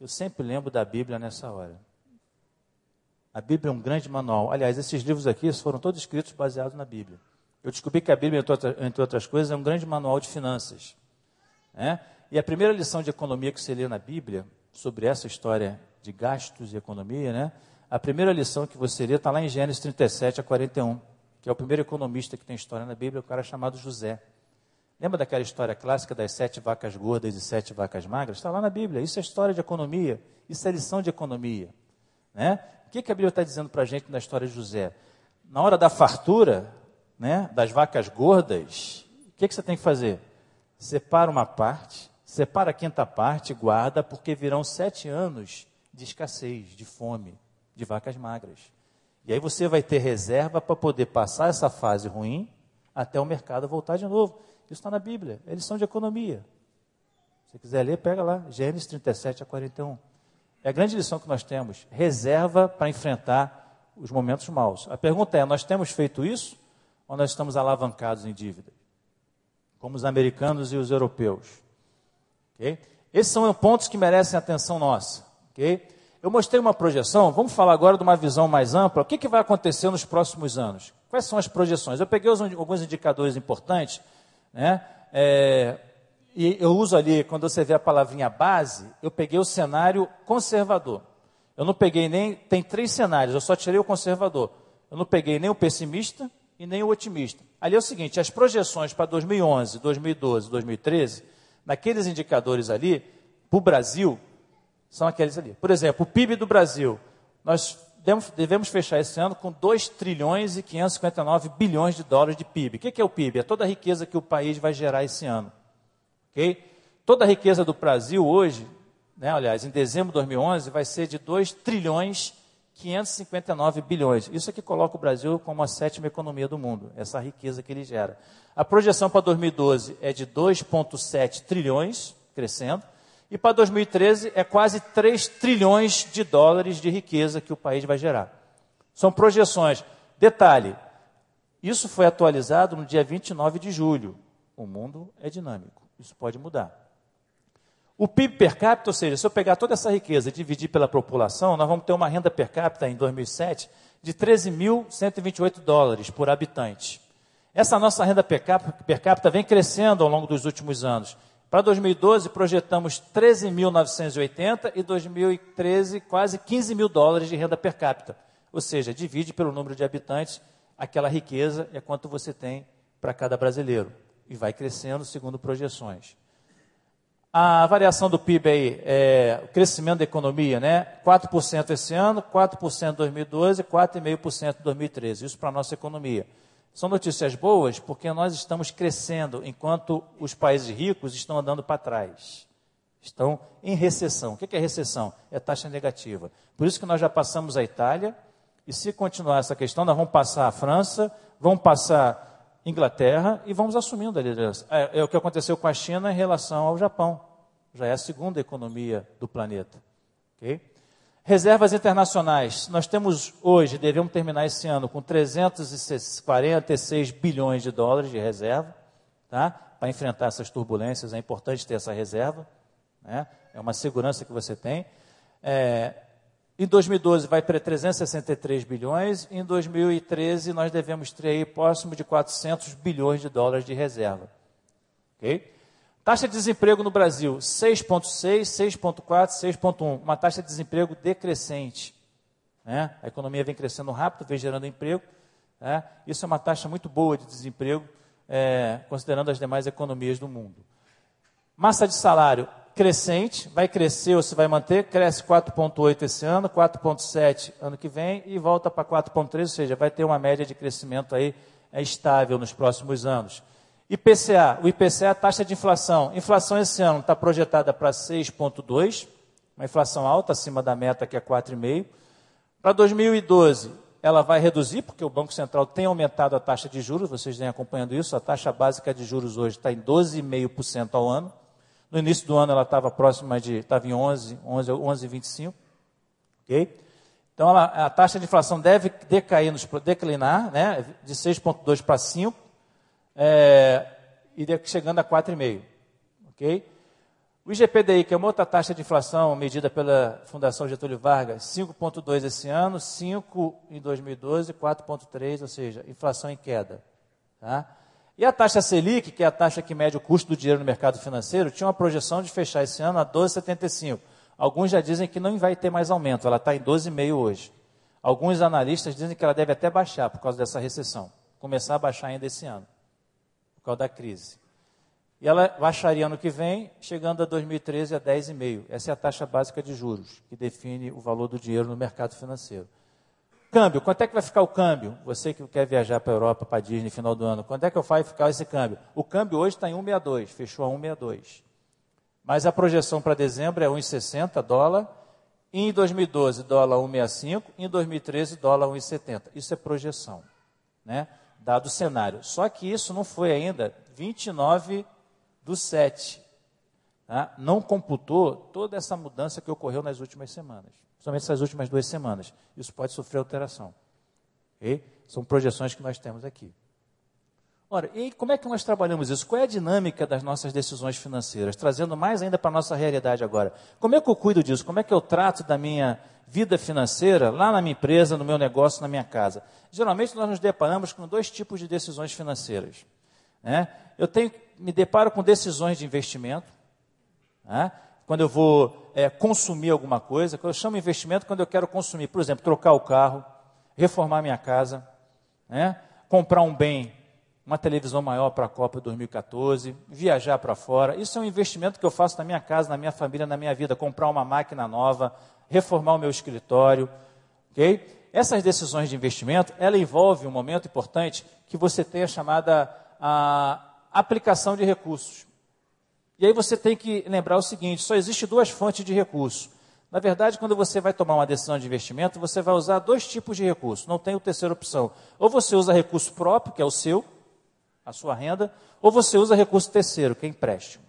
B: Eu sempre lembro da Bíblia nessa hora. A Bíblia é um grande manual. Aliás, esses livros aqui foram todos escritos baseados na Bíblia. Eu descobri que a Bíblia, entre outras coisas, é um grande manual de finanças. Né? E a primeira lição de economia que você lê na Bíblia, sobre essa história de gastos e economia, né? A primeira lição que você lê está lá em Gênesis 37 a 41, que é o primeiro economista que tem história na Bíblia, o cara chamado José. Lembra daquela história clássica das sete vacas gordas e sete vacas magras? Está lá na Bíblia. Isso é história de economia. Isso é lição de economia. Né? O que, que a Bíblia está dizendo para a gente na história de José? Na hora da fartura, né, das vacas gordas, o que, que você tem que fazer? Separa uma parte, separa a quinta parte, guarda, porque virão sete anos de escassez, de fome, de vacas magras. E aí você vai ter reserva para poder passar essa fase ruim até o mercado voltar de novo. Isso está na Bíblia, é lição de economia. Se quiser ler, pega lá, Gênesis 37 a 41. É a grande lição que nós temos, reserva para enfrentar os momentos maus. A pergunta é, nós temos feito isso ou nós estamos alavancados em dívida? Como os americanos e os europeus. Okay? Esses são pontos que merecem atenção nossa. Okay? Eu mostrei uma projeção, vamos falar agora de uma visão mais ampla. O que, que vai acontecer nos próximos anos? Quais são as projeções? Eu peguei alguns indicadores importantes né? É, e eu uso ali, quando você vê a palavrinha base, eu peguei o cenário conservador. Eu não peguei nem. Tem três cenários, eu só tirei o conservador. Eu não peguei nem o pessimista e nem o otimista. Ali é o seguinte: as projeções para 2011, 2012, 2013, naqueles indicadores ali, para o Brasil, são aqueles ali. Por exemplo, o PIB do Brasil, nós devemos, fechar esse ano com 2 trilhões e 559 bilhões de dólares de PIB. O que é o PIB? É toda a riqueza que o país vai gerar esse ano. Okay? Toda a riqueza do Brasil hoje, né, aliás, em dezembro de 2011, vai ser de 2 trilhões 559 bilhões. Isso aqui coloca o Brasil como a sétima economia do mundo, essa riqueza que ele gera. A projeção para 2012 é de 2,7 trilhões, crescendo. E para 2013 é quase 3 trilhões de dólares de riqueza que o país vai gerar. São projeções. Detalhe: isso foi atualizado no dia 29 de julho. O mundo é dinâmico, isso pode mudar. O PIB per capita, ou seja, se eu pegar toda essa riqueza e dividir pela população, nós vamos ter uma renda per capita em 2007 de 13.128 dólares por habitante. Essa nossa renda per capita, vem crescendo ao longo dos últimos anos. Para 2012, projetamos 13.980 e 2013, quase 15 mil dólares de renda per capita. Ou seja, divide pelo número de habitantes aquela riqueza é quanto você tem para cada brasileiro. E vai crescendo segundo projeções. A variação do PIB aí, é o crescimento da economia, né? 4% esse ano, 4% em 2012, 4,5% em 2013. Isso para a nossa economia. São notícias boas porque nós estamos crescendo enquanto os países ricos estão andando para trás. Estão em recessão. O que é recessão? É taxa negativa. Por isso que nós já passamos a Itália, e se continuar essa questão, nós vamos passar a França, vamos passar Inglaterra e vamos assumindo a liderança. É, é o que aconteceu com a China em relação ao Japão. Já é a segunda economia do planeta. Okay? Reservas internacionais. Nós temos hoje, devemos terminar esse ano com 346 bilhões de dólares de reserva, tá? Para enfrentar essas turbulências, é importante ter essa reserva, né? É uma segurança que você tem. É, em 2012 vai para 363 bilhões, em 2013 nós devemos ter aí próximo de 400 bilhões de dólares de reserva. Ok? Taxa de desemprego no Brasil, 6,6, 6,4, 6,1. Uma taxa de desemprego decrescente. Né? A economia vem crescendo rápido, vem gerando emprego. Né? Isso é uma taxa muito boa de desemprego, é, considerando as demais economias do mundo. Massa de salário crescente, vai crescer ou se vai manter, cresce 4,8 esse ano, 4,7 ano que vem e volta para 4,3, ou seja, vai ter uma média de crescimento aí é, estável nos próximos anos. IPCA, o IPCA é a taxa de inflação. Inflação esse ano está projetada para 6,2, uma inflação alta, acima da meta que é 4,5. Para 2012, ela vai reduzir, porque o Banco Central tem aumentado a taxa de juros, vocês vêm acompanhando isso, a taxa básica de juros hoje está em 12,5% ao ano. No início do ano ela estava próxima de, estava em 11, 11, 11,25. Ok? Então ela, a taxa de inflação deve decair, nos, declinar, né, de 6,2 para 5 é, e chegando a 4,5%. Ok? O IGPDI, que é uma outra taxa de inflação medida pela Fundação Getúlio Vargas, 5,2 esse ano, 5 em 2012, 4,3, ou seja, inflação em queda. Tá? E a taxa Selic, que é a taxa que mede o custo do dinheiro no mercado financeiro, tinha uma projeção de fechar esse ano a 12,75. Alguns já dizem que não vai ter mais aumento, ela está em 12,5 hoje. Alguns analistas dizem que ela deve até baixar por causa dessa recessão, começar a baixar ainda esse ano, causa da crise. E ela baixaria ano que vem, chegando a 2013 a 10,5. Essa é a taxa básica de juros, que define o valor do dinheiro no mercado financeiro. Câmbio, quanto é que vai ficar o câmbio? Você que quer viajar para a Europa, para a Disney no final do ano, quanto é que vai ficar esse câmbio? O câmbio hoje está em 1,62, fechou a 1,62. Mas a projeção para dezembro é 1,60 dólar, em 2012 dólar 1,65, em 2013 dólar 1,70. Isso é projeção, né? Dado o cenário. Só que isso não foi ainda 29 do 7. Tá? Não computou toda essa mudança que ocorreu nas últimas semanas, principalmente essas últimas duas semanas. Isso pode sofrer alteração. Okay? São projeções que nós temos aqui. Ora, e como é que nós trabalhamos isso? Qual é a dinâmica das nossas decisões financeiras? Trazendo mais ainda para a nossa realidade agora. Como é que eu cuido disso? Como é que eu trato da minha vida financeira lá na minha empresa, no meu negócio, na minha casa? Geralmente nós nos deparamos com dois tipos de decisões financeiras. Né? Eu tenho, me deparo com decisões de investimento, né? quando eu vou é, consumir alguma coisa, eu chamo investimento quando eu quero consumir, por exemplo, trocar o carro, reformar minha casa, né? comprar um bem uma televisão maior para a Copa 2014, viajar para fora. Isso é um investimento que eu faço na minha casa, na minha família, na minha vida. Comprar uma máquina nova, reformar o meu escritório. ok? Essas decisões de investimento, ela envolve um momento importante que você tem a chamada a aplicação de recursos. E aí você tem que lembrar o seguinte: só existe duas fontes de recursos. Na verdade, quando você vai tomar uma decisão de investimento, você vai usar dois tipos de recursos. Não tem a terceira opção. Ou você usa recurso próprio, que é o seu, a sua renda, ou você usa recurso terceiro, que é empréstimo.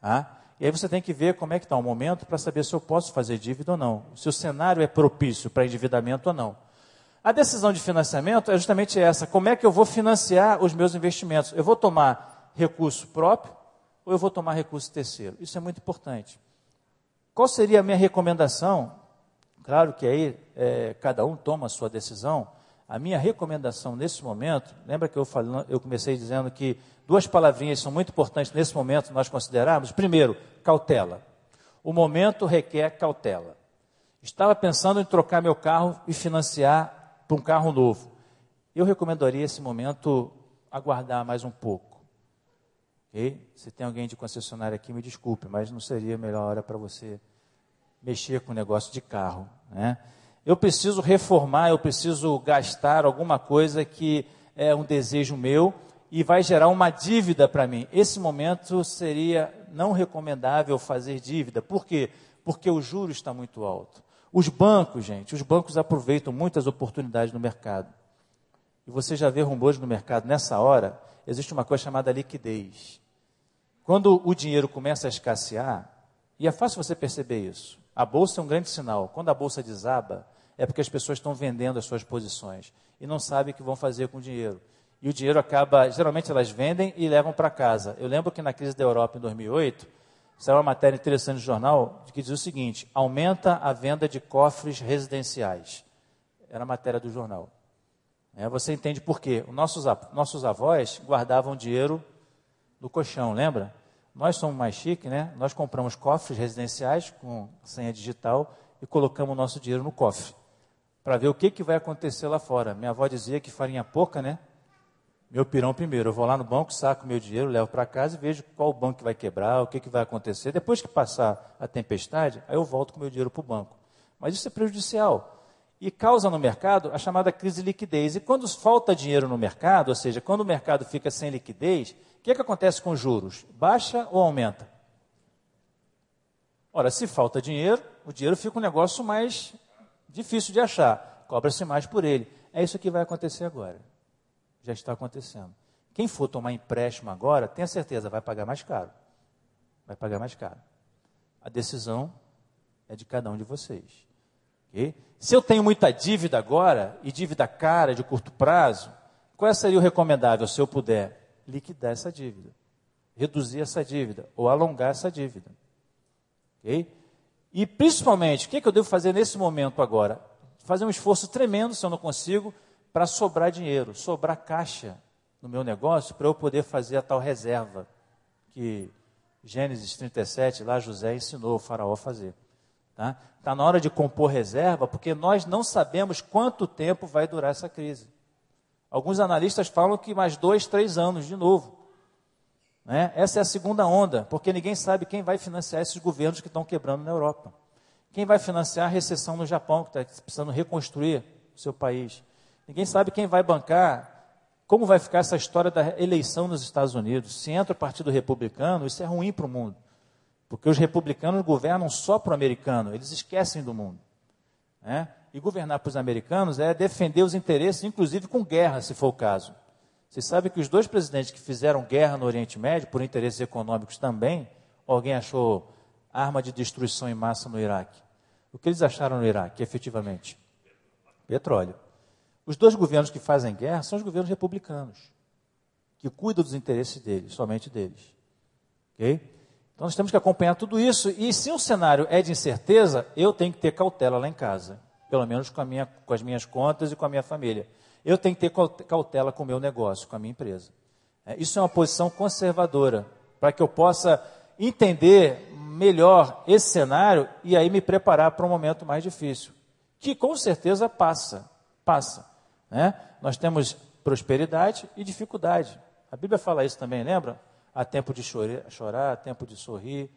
B: Ah? E aí você tem que ver como é que está o momento para saber se eu posso fazer dívida ou não, se o cenário é propício para endividamento ou não. A decisão de financiamento é justamente essa: como é que eu vou financiar os meus investimentos? Eu vou tomar recurso próprio ou eu vou tomar recurso terceiro? Isso é muito importante. Qual seria a minha recomendação? Claro que aí é, cada um toma a sua decisão, a minha recomendação nesse momento, lembra que eu, falando, eu comecei dizendo que duas palavrinhas são muito importantes nesse momento nós considerarmos? Primeiro, cautela. O momento requer cautela. Estava pensando em trocar meu carro e financiar para um carro novo. Eu recomendaria esse momento aguardar mais um pouco. Okay? Se tem alguém de concessionária aqui, me desculpe, mas não seria a melhor hora para você mexer com o negócio de carro. Né? Eu preciso reformar, eu preciso gastar alguma coisa que é um desejo meu e vai gerar uma dívida para mim. Esse momento seria não recomendável fazer dívida. Por quê? Porque o juro está muito alto. Os bancos, gente, os bancos aproveitam muitas oportunidades no mercado. E você já vê rumores no mercado nessa hora, existe uma coisa chamada liquidez. Quando o dinheiro começa a escassear, e é fácil você perceber isso. A bolsa é um grande sinal. Quando a bolsa desaba, é porque as pessoas estão vendendo as suas posições e não sabem o que vão fazer com o dinheiro. E o dinheiro acaba, geralmente elas vendem e levam para casa. Eu lembro que na crise da Europa em 2008, saiu uma matéria interessante no jornal que diz o seguinte: aumenta a venda de cofres residenciais. Era a matéria do jornal. É, você entende por quê? Os nossos, nossos avós guardavam dinheiro no colchão, lembra? Nós somos mais chique, né? Nós compramos cofres residenciais com senha digital e colocamos o nosso dinheiro no cofre para ver o que, que vai acontecer lá fora. Minha avó dizia que farinha pouca, né? Meu pirão primeiro. Eu vou lá no banco, saco meu dinheiro, levo para casa e vejo qual banco que vai quebrar, o que, que vai acontecer. Depois que passar a tempestade, aí eu volto com meu dinheiro para o banco. Mas isso é prejudicial. E causa no mercado a chamada crise de liquidez. E quando falta dinheiro no mercado, ou seja, quando o mercado fica sem liquidez, o que, que acontece com os juros? Baixa ou aumenta? Ora, se falta dinheiro, o dinheiro fica um negócio mais difícil de achar, cobra-se mais por ele. É isso que vai acontecer agora. Já está acontecendo. Quem for tomar empréstimo agora, tenha certeza, vai pagar mais caro. Vai pagar mais caro. A decisão é de cada um de vocês. Okay? Se eu tenho muita dívida agora, e dívida cara, de curto prazo, qual seria o recomendável, se eu puder? Liquidar essa dívida. Reduzir essa dívida, ou alongar essa dívida. Okay? E principalmente, o que, é que eu devo fazer nesse momento agora? Fazer um esforço tremendo, se eu não consigo, para sobrar dinheiro, sobrar caixa no meu negócio, para eu poder fazer a tal reserva que Gênesis 37, lá José ensinou o faraó a fazer. Está tá na hora de compor reserva, porque nós não sabemos quanto tempo vai durar essa crise. Alguns analistas falam que mais dois, três anos de novo. Né? Essa é a segunda onda, porque ninguém sabe quem vai financiar esses governos que estão quebrando na Europa. Quem vai financiar a recessão no Japão, que está precisando reconstruir o seu país. Ninguém sabe quem vai bancar, como vai ficar essa história da eleição nos Estados Unidos. Se entra o Partido Republicano, isso é ruim para o mundo. Porque os republicanos governam só para o americano, eles esquecem do mundo. Né? E governar para os americanos é defender os interesses, inclusive com guerra, se for o caso. Você sabe que os dois presidentes que fizeram guerra no Oriente Médio, por interesses econômicos também, alguém achou arma de destruição em massa no Iraque. O que eles acharam no Iraque, efetivamente? Petróleo. Os dois governos que fazem guerra são os governos republicanos, que cuidam dos interesses deles, somente deles. Então nós temos que acompanhar tudo isso, e se um cenário é de incerteza, eu tenho que ter cautela lá em casa, pelo menos com, minha, com as minhas contas e com a minha família eu tenho que ter cautela com o meu negócio, com a minha empresa. É, isso é uma posição conservadora, para que eu possa entender melhor esse cenário e aí me preparar para um momento mais difícil, que com certeza passa, passa. Né? Nós temos prosperidade e dificuldade. A Bíblia fala isso também, lembra? Há tempo de chorar, há tempo de sorrir,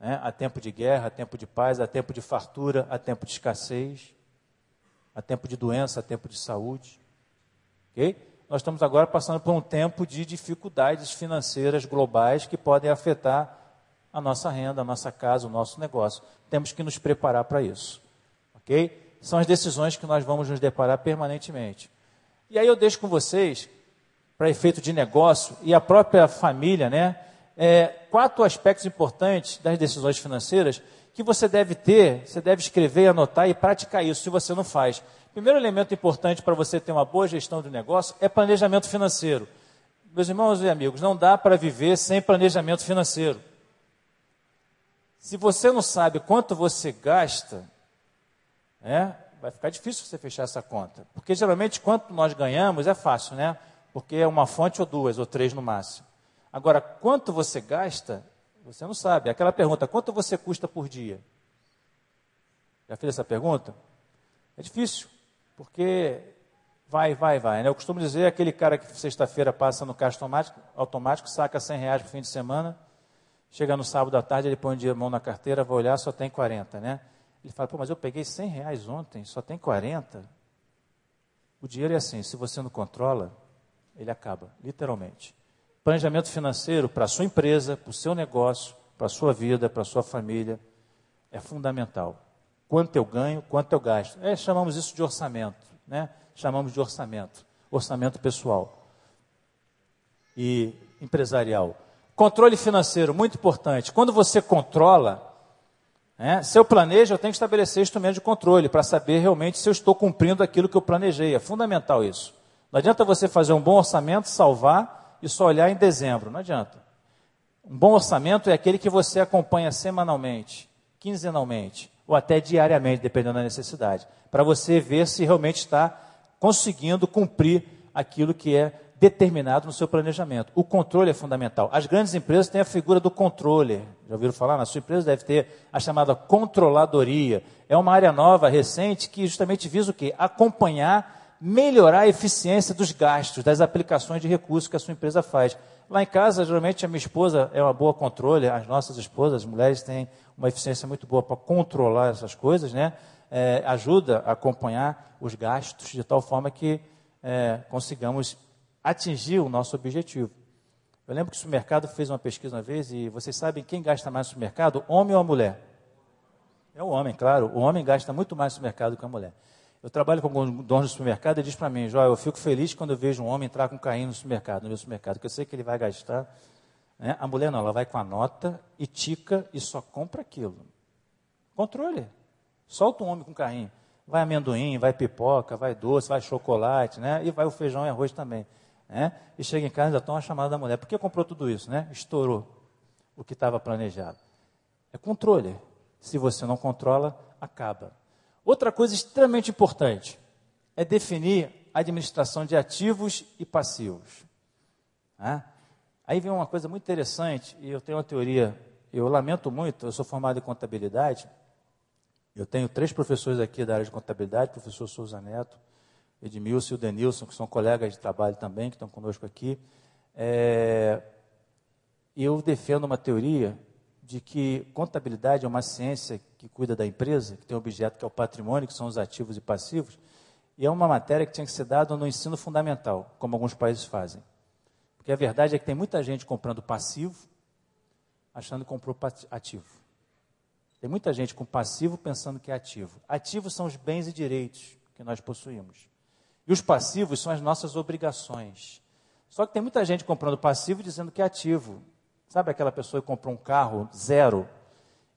B: né? há tempo de guerra, há tempo de paz, há tempo de fartura, há tempo de escassez, há tempo de doença, há tempo de saúde. Okay? Nós estamos agora passando por um tempo de dificuldades financeiras globais que podem afetar a nossa renda, a nossa casa, o nosso negócio. Temos que nos preparar para isso. São as decisões que nós vamos nos deparar permanentemente. E aí eu deixo com vocês, para efeito de negócio e a própria família, né? É, quatro aspectos importantes das decisões financeiras que você deve ter, você deve escrever, anotar e praticar isso, se você não faz. Primeiro elemento importante para você ter uma boa gestão do negócio é planejamento financeiro. Meus irmãos e amigos, não dá para viver sem planejamento financeiro. Se você não sabe quanto você gasta, né, vai ficar difícil você fechar essa conta. Porque geralmente quanto nós ganhamos é fácil, né? Porque é uma fonte ou duas, ou três no máximo. Agora, quanto você gasta, você não sabe. Aquela pergunta, quanto você custa por dia? Já fez essa pergunta? É difícil. Porque vai, vai, vai. Né? Eu costumo dizer aquele cara que sexta-feira passa no caixa automático, automático saca 100 reais para fim de semana, chega no sábado à tarde, ele põe a mão na carteira, vai olhar, só tem 40, né? Ele fala, pô, mas eu peguei 100 reais ontem, só tem 40. O dinheiro é assim, se você não controla, ele acaba, literalmente. Planejamento financeiro para a sua empresa, para o seu negócio, para a sua vida, para a sua família, é fundamental quanto eu ganho, quanto eu gasto. É, chamamos isso de orçamento, né? Chamamos de orçamento, orçamento pessoal e empresarial. Controle financeiro, muito importante. Quando você controla, né, se eu planejo, eu tenho que estabelecer instrumento de controle para saber realmente se eu estou cumprindo aquilo que eu planejei. É fundamental isso. Não adianta você fazer um bom orçamento, salvar e só olhar em dezembro. Não adianta. Um bom orçamento é aquele que você acompanha semanalmente, quinzenalmente, ou até diariamente, dependendo da necessidade, para você ver se realmente está conseguindo cumprir aquilo que é determinado no seu planejamento. O controle é fundamental. As grandes empresas têm a figura do controle. Já ouviram falar? Na sua empresa deve ter a chamada controladoria. É uma área nova, recente, que justamente visa o quê? Acompanhar, melhorar a eficiência dos gastos, das aplicações de recursos que a sua empresa faz. Lá em casa, geralmente, a minha esposa é uma boa controle, as nossas esposas, as mulheres, têm uma eficiência muito boa para controlar essas coisas, né? É, ajuda a acompanhar os gastos de tal forma que é, consigamos atingir o nosso objetivo. Eu lembro que o supermercado fez uma pesquisa uma vez e vocês sabem quem gasta mais no supermercado, homem ou mulher? É o homem, claro. O homem gasta muito mais no supermercado que a mulher. Eu trabalho com um dono do supermercado e diz para mim, Joel, eu fico feliz quando eu vejo um homem entrar com carrinho no supermercado, no meu supermercado, porque eu sei que ele vai gastar. Né? A mulher não, ela vai com a nota e tica e só compra aquilo. Controle. Solta um homem com carrinho. Vai amendoim, vai pipoca, vai doce, vai chocolate, né? E vai o feijão e arroz também. Né? E chega em casa e ainda toma a chamada da mulher. Por que comprou tudo isso, né? Estourou o que estava planejado. É controle. Se você não controla, acaba. Outra coisa extremamente importante é definir a administração de ativos e passivos. Né? Aí vem uma coisa muito interessante, e eu tenho uma teoria, eu lamento muito, eu sou formado em contabilidade, eu tenho três professores aqui da área de contabilidade, professor Souza Neto, Edmilson e o Denilson, que são colegas de trabalho também, que estão conosco aqui. É, eu defendo uma teoria de que contabilidade é uma ciência que cuida da empresa, que tem um objeto que é o patrimônio, que são os ativos e passivos, e é uma matéria que tinha que ser dada no ensino fundamental, como alguns países fazem. Porque a verdade é que tem muita gente comprando passivo, achando que comprou ativo. Tem muita gente com passivo pensando que é ativo. Ativos são os bens e direitos que nós possuímos. E os passivos são as nossas obrigações. Só que tem muita gente comprando passivo dizendo que é ativo. Sabe aquela pessoa que comprou um carro zero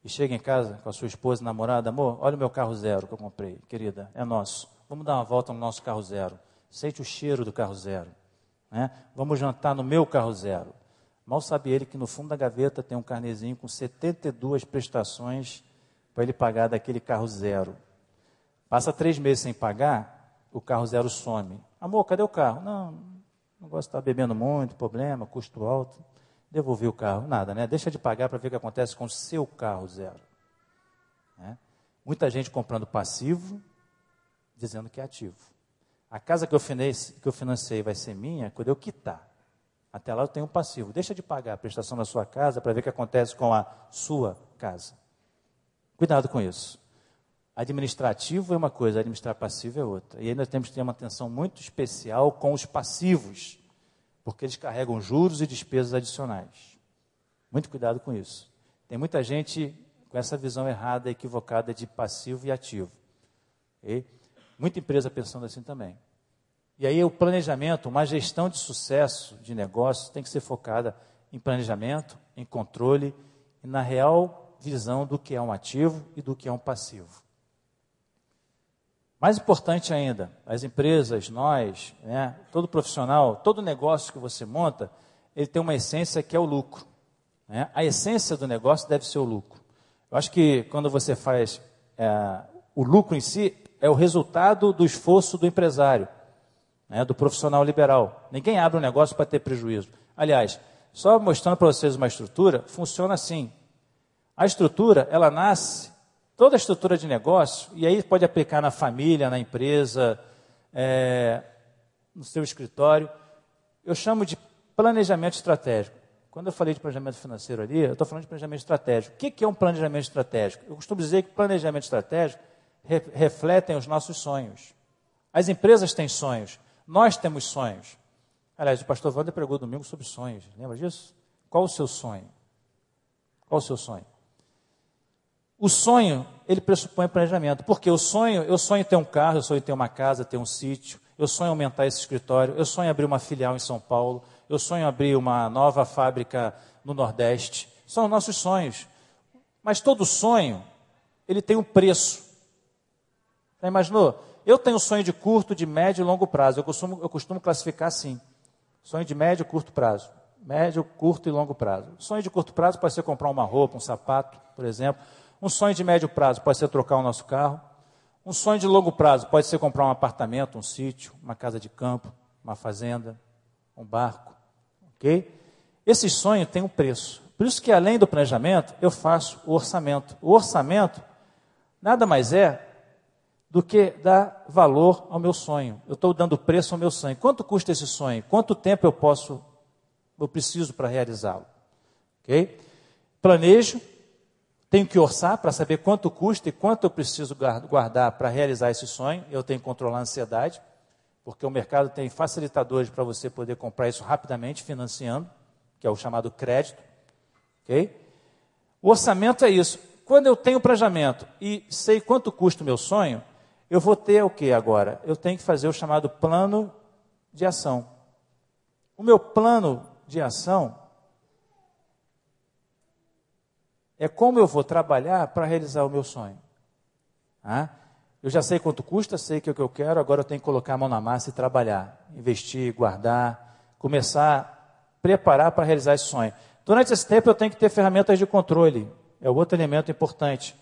B: e chega em casa com a sua esposa, namorada, amor, olha o meu carro zero que eu comprei, querida, é nosso. Vamos dar uma volta no nosso carro zero. Sente o cheiro do carro zero. Né? Vamos jantar no meu carro zero. Mal sabe ele que no fundo da gaveta tem um carnezinho com 72 prestações para ele pagar daquele carro zero. Passa três meses sem pagar, o carro zero some. Amor, cadê o carro? Não, não gosto de estar bebendo muito, problema, custo alto. Devolvi o carro, nada, né? Deixa de pagar para ver o que acontece com o seu carro zero. Né? Muita gente comprando passivo, dizendo que é ativo. A casa que eu, financei, que eu financei vai ser minha quando eu quitar. Até lá eu tenho um passivo. Deixa de pagar a prestação da sua casa para ver o que acontece com a sua casa. Cuidado com isso. Administrativo é uma coisa, administrar passivo é outra. E nós temos que ter uma atenção muito especial com os passivos, porque eles carregam juros e despesas adicionais. Muito cuidado com isso. Tem muita gente com essa visão errada, equivocada de passivo e ativo. Okay? Muita empresa pensando assim também. E aí o planejamento, uma gestão de sucesso de negócios tem que ser focada em planejamento, em controle e na real visão do que é um ativo e do que é um passivo. Mais importante ainda, as empresas, nós, né, todo profissional, todo negócio que você monta, ele tem uma essência que é o lucro. Né? A essência do negócio deve ser o lucro. Eu acho que quando você faz é, o lucro em si, é o resultado do esforço do empresário, né, do profissional liberal. Ninguém abre um negócio para ter prejuízo. Aliás, só mostrando para vocês uma estrutura, funciona assim. A estrutura, ela nasce, toda a estrutura de negócio, e aí pode aplicar na família, na empresa, é, no seu escritório. Eu chamo de planejamento estratégico. Quando eu falei de planejamento financeiro ali, eu estou falando de planejamento estratégico. O que é um planejamento estratégico? Eu costumo dizer que planejamento estratégico re refletem os nossos sonhos. As empresas têm sonhos, nós temos sonhos. Aliás, o pastor Wander pregou domingo sobre sonhos, lembra disso? Qual o seu sonho? Qual o seu sonho? O sonho, ele pressupõe planejamento, porque o sonho, eu sonho ter um carro, eu sonho ter uma casa, ter um sítio, eu sonho aumentar esse escritório, eu sonho abrir uma filial em São Paulo, eu sonho abrir uma nova fábrica no Nordeste. São os nossos sonhos. Mas todo sonho, ele tem um preço. Já imaginou? Eu tenho sonho de curto, de médio e longo prazo. Eu costumo, eu costumo classificar assim: sonho de médio e curto prazo. Médio, curto e longo prazo. Sonho de curto prazo pode ser comprar uma roupa, um sapato, por exemplo. Um sonho de médio prazo pode ser trocar o nosso carro. Um sonho de longo prazo pode ser comprar um apartamento, um sítio, uma casa de campo, uma fazenda, um barco. Ok? Esse sonho tem um preço. Por isso que além do planejamento, eu faço o orçamento. O orçamento nada mais é do que dar valor ao meu sonho. Eu estou dando preço ao meu sonho. Quanto custa esse sonho? Quanto tempo eu posso, eu preciso para realizá-lo? Ok? Planejo, tenho que orçar para saber quanto custa e quanto eu preciso guardar para realizar esse sonho. Eu tenho que controlar a ansiedade, porque o mercado tem facilitadores para você poder comprar isso rapidamente, financiando, que é o chamado crédito. Ok? O orçamento é isso. Quando eu tenho planejamento e sei quanto custa o meu sonho, eu vou ter o que agora? Eu tenho que fazer o chamado plano de ação. O meu plano de ação é como eu vou trabalhar para realizar o meu sonho. Ah, eu já sei quanto custa, sei que é o que eu quero, agora eu tenho que colocar a mão na massa e trabalhar, investir, guardar, começar a preparar para realizar esse sonho. Durante esse tempo eu tenho que ter ferramentas de controle, é outro elemento importante.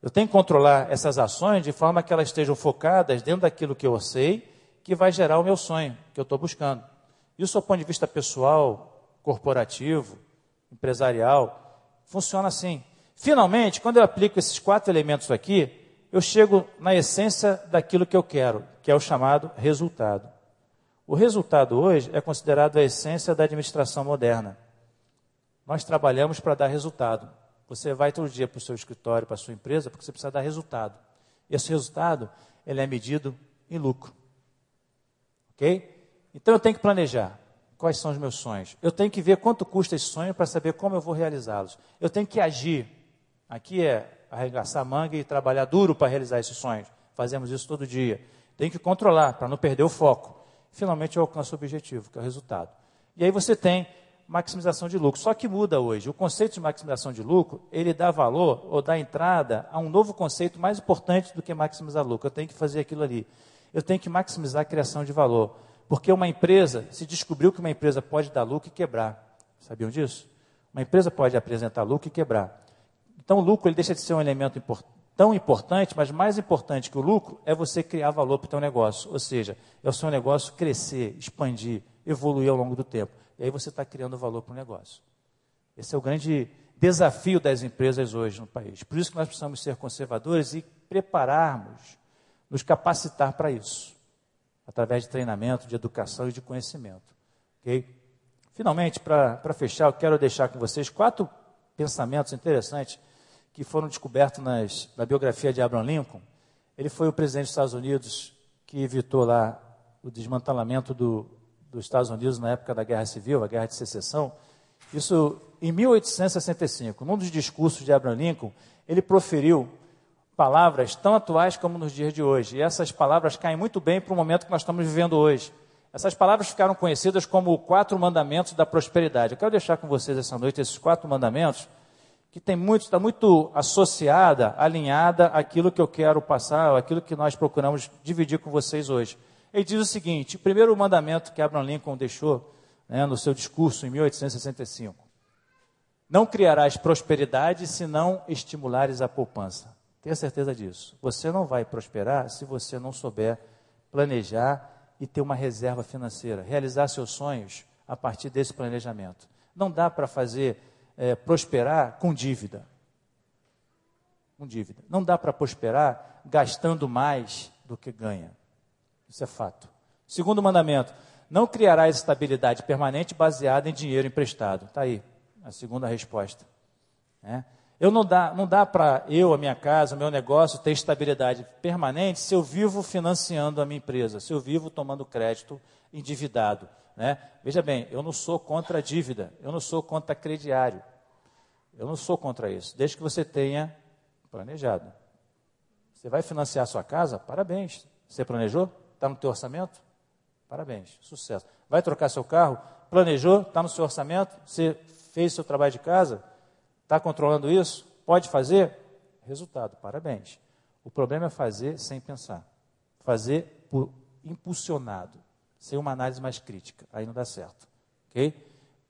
B: Eu tenho que controlar essas ações de forma que elas estejam focadas dentro daquilo que eu sei que vai gerar o meu sonho, que eu estou buscando. Isso do ponto de vista pessoal, corporativo, empresarial, funciona assim. Finalmente, quando eu aplico esses quatro elementos aqui, eu chego na essência daquilo que eu quero, que é o chamado resultado. O resultado hoje é considerado a essência da administração moderna. Nós trabalhamos para dar resultado. Você vai todo dia para o seu escritório, para a sua empresa, porque você precisa dar resultado. Esse resultado, ele é medido em lucro. Ok? Então eu tenho que planejar quais são os meus sonhos. Eu tenho que ver quanto custa esse sonho para saber como eu vou realizá-los. Eu tenho que agir. Aqui é arregaçar a manga e trabalhar duro para realizar esses sonhos. Fazemos isso todo dia. Tem que controlar para não perder o foco. Finalmente eu alcanço o objetivo, que é o resultado. E aí você tem maximização de lucro. Só que muda hoje. O conceito de maximização de lucro, ele dá valor ou dá entrada a um novo conceito mais importante do que maximizar lucro. Eu tenho que fazer aquilo ali. Eu tenho que maximizar a criação de valor. Porque uma empresa, se descobriu que uma empresa pode dar lucro e quebrar. Sabiam disso? Uma empresa pode apresentar lucro e quebrar. Então, o lucro ele deixa de ser um elemento tão importante, mas mais importante que o lucro é você criar valor para o teu negócio. Ou seja, é o seu negócio crescer, expandir, evoluir ao longo do tempo. E aí você está criando valor para o negócio. Esse é o grande desafio das empresas hoje no país. Por isso que nós precisamos ser conservadores e prepararmos, nos capacitar para isso, através de treinamento, de educação e de conhecimento. Ok? Finalmente, para fechar, eu quero deixar com vocês quatro pensamentos interessantes que foram descobertos nas, na biografia de Abraham Lincoln. Ele foi o presidente dos Estados Unidos que evitou lá o desmantelamento do, dos Estados Unidos na época da Guerra Civil, a Guerra de Secessão. Isso em 1865. Num dos discursos de Abraham Lincoln, ele proferiu palavras tão atuais como nos dias de hoje. E essas palavras caem muito bem para o momento que nós estamos vivendo hoje. Essas palavras ficaram conhecidas como quatro mandamentos da prosperidade. Eu quero deixar com vocês essa noite esses quatro mandamentos que tem muito, está muito associada, alinhada àquilo que eu quero passar, àquilo que nós procuramos dividir com vocês hoje. Ele diz o seguinte: o primeiro mandamento que Abraham Lincoln deixou né, no seu discurso em 1865: Não criarás prosperidade se não estimulares a poupança. Tenha certeza disso. Você não vai prosperar se você não souber planejar e ter uma reserva financeira, realizar seus sonhos a partir desse planejamento. Não dá para fazer é, prosperar com dívida. Com dívida. Não dá para prosperar gastando mais do que ganha. Isso é fato. Segundo mandamento: não criarás estabilidade permanente baseada em dinheiro emprestado. Está aí a segunda resposta. É. Eu não dá, não dá para eu, a minha casa, o meu negócio ter estabilidade permanente se eu vivo financiando a minha empresa, se eu vivo tomando crédito endividado. Né? Veja bem, eu não sou contra a dívida, eu não sou contra crediário. Eu não sou contra isso, desde que você tenha planejado. Você vai financiar a sua casa? Parabéns. Você planejou? Está no teu orçamento? Parabéns, sucesso. Vai trocar seu carro? Planejou? Está no seu orçamento? Você fez seu trabalho de casa? Está controlando isso? Pode fazer? Resultado, parabéns. O problema é fazer sem pensar. Fazer por impulsionado sem uma análise mais crítica. Aí não dá certo. Ok?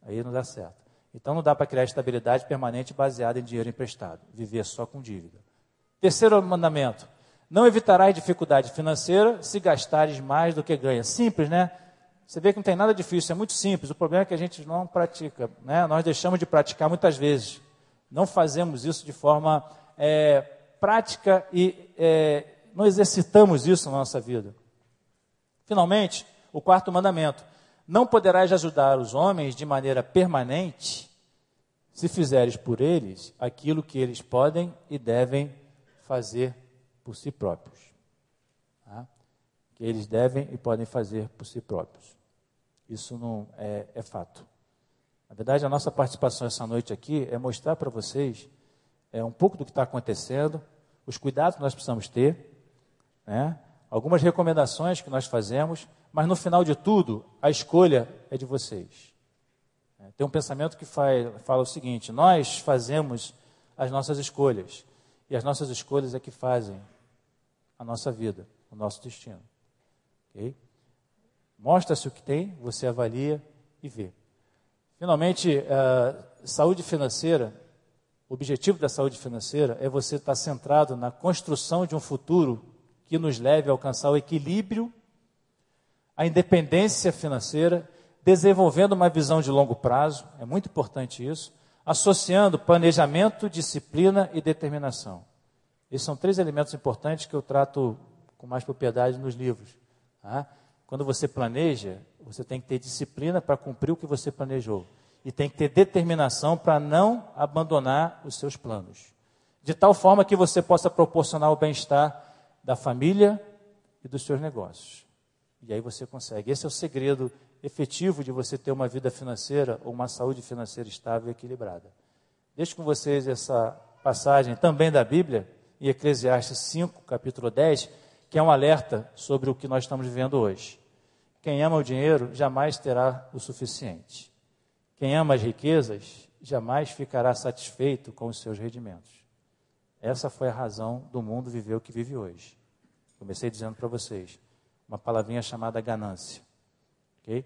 B: Aí não dá certo. Então não dá para criar estabilidade permanente baseada em dinheiro emprestado. Viver só com dívida. Terceiro mandamento. Não evitarás dificuldade financeira se gastares mais do que ganha. Simples, né? Você vê que não tem nada difícil, é muito simples. O problema é que a gente não pratica. Né? Nós deixamos de praticar muitas vezes. Não fazemos isso de forma é, prática e é, não exercitamos isso na nossa vida. Finalmente, o quarto mandamento: Não poderás ajudar os homens de maneira permanente se fizeres por eles aquilo que eles podem e devem fazer por si próprios. Tá? Que eles devem e podem fazer por si próprios. Isso não é, é fato. Na verdade, a nossa participação essa noite aqui é mostrar para vocês é, um pouco do que está acontecendo, os cuidados que nós precisamos ter, né? algumas recomendações que nós fazemos, mas no final de tudo, a escolha é de vocês. É, tem um pensamento que faz, fala o seguinte: nós fazemos as nossas escolhas, e as nossas escolhas é que fazem a nossa vida, o nosso destino. Okay? Mostra-se o que tem, você avalia e vê. Finalmente, uh, saúde financeira, o objetivo da saúde financeira é você estar centrado na construção de um futuro que nos leve a alcançar o equilíbrio, a independência financeira, desenvolvendo uma visão de longo prazo, é muito importante isso, associando planejamento, disciplina e determinação. Esses são três elementos importantes que eu trato com mais propriedade nos livros. Tá? Quando você planeja, você tem que ter disciplina para cumprir o que você planejou. E tem que ter determinação para não abandonar os seus planos. De tal forma que você possa proporcionar o bem-estar da família e dos seus negócios. E aí você consegue. Esse é o segredo efetivo de você ter uma vida financeira ou uma saúde financeira estável e equilibrada. Deixo com vocês essa passagem também da Bíblia, em Eclesiastes 5, capítulo 10, que é um alerta sobre o que nós estamos vivendo hoje. Quem ama o dinheiro jamais terá o suficiente. Quem ama as riquezas jamais ficará satisfeito com os seus rendimentos. Essa foi a razão do mundo viver o que vive hoje. Comecei dizendo para vocês uma palavrinha chamada ganância. Que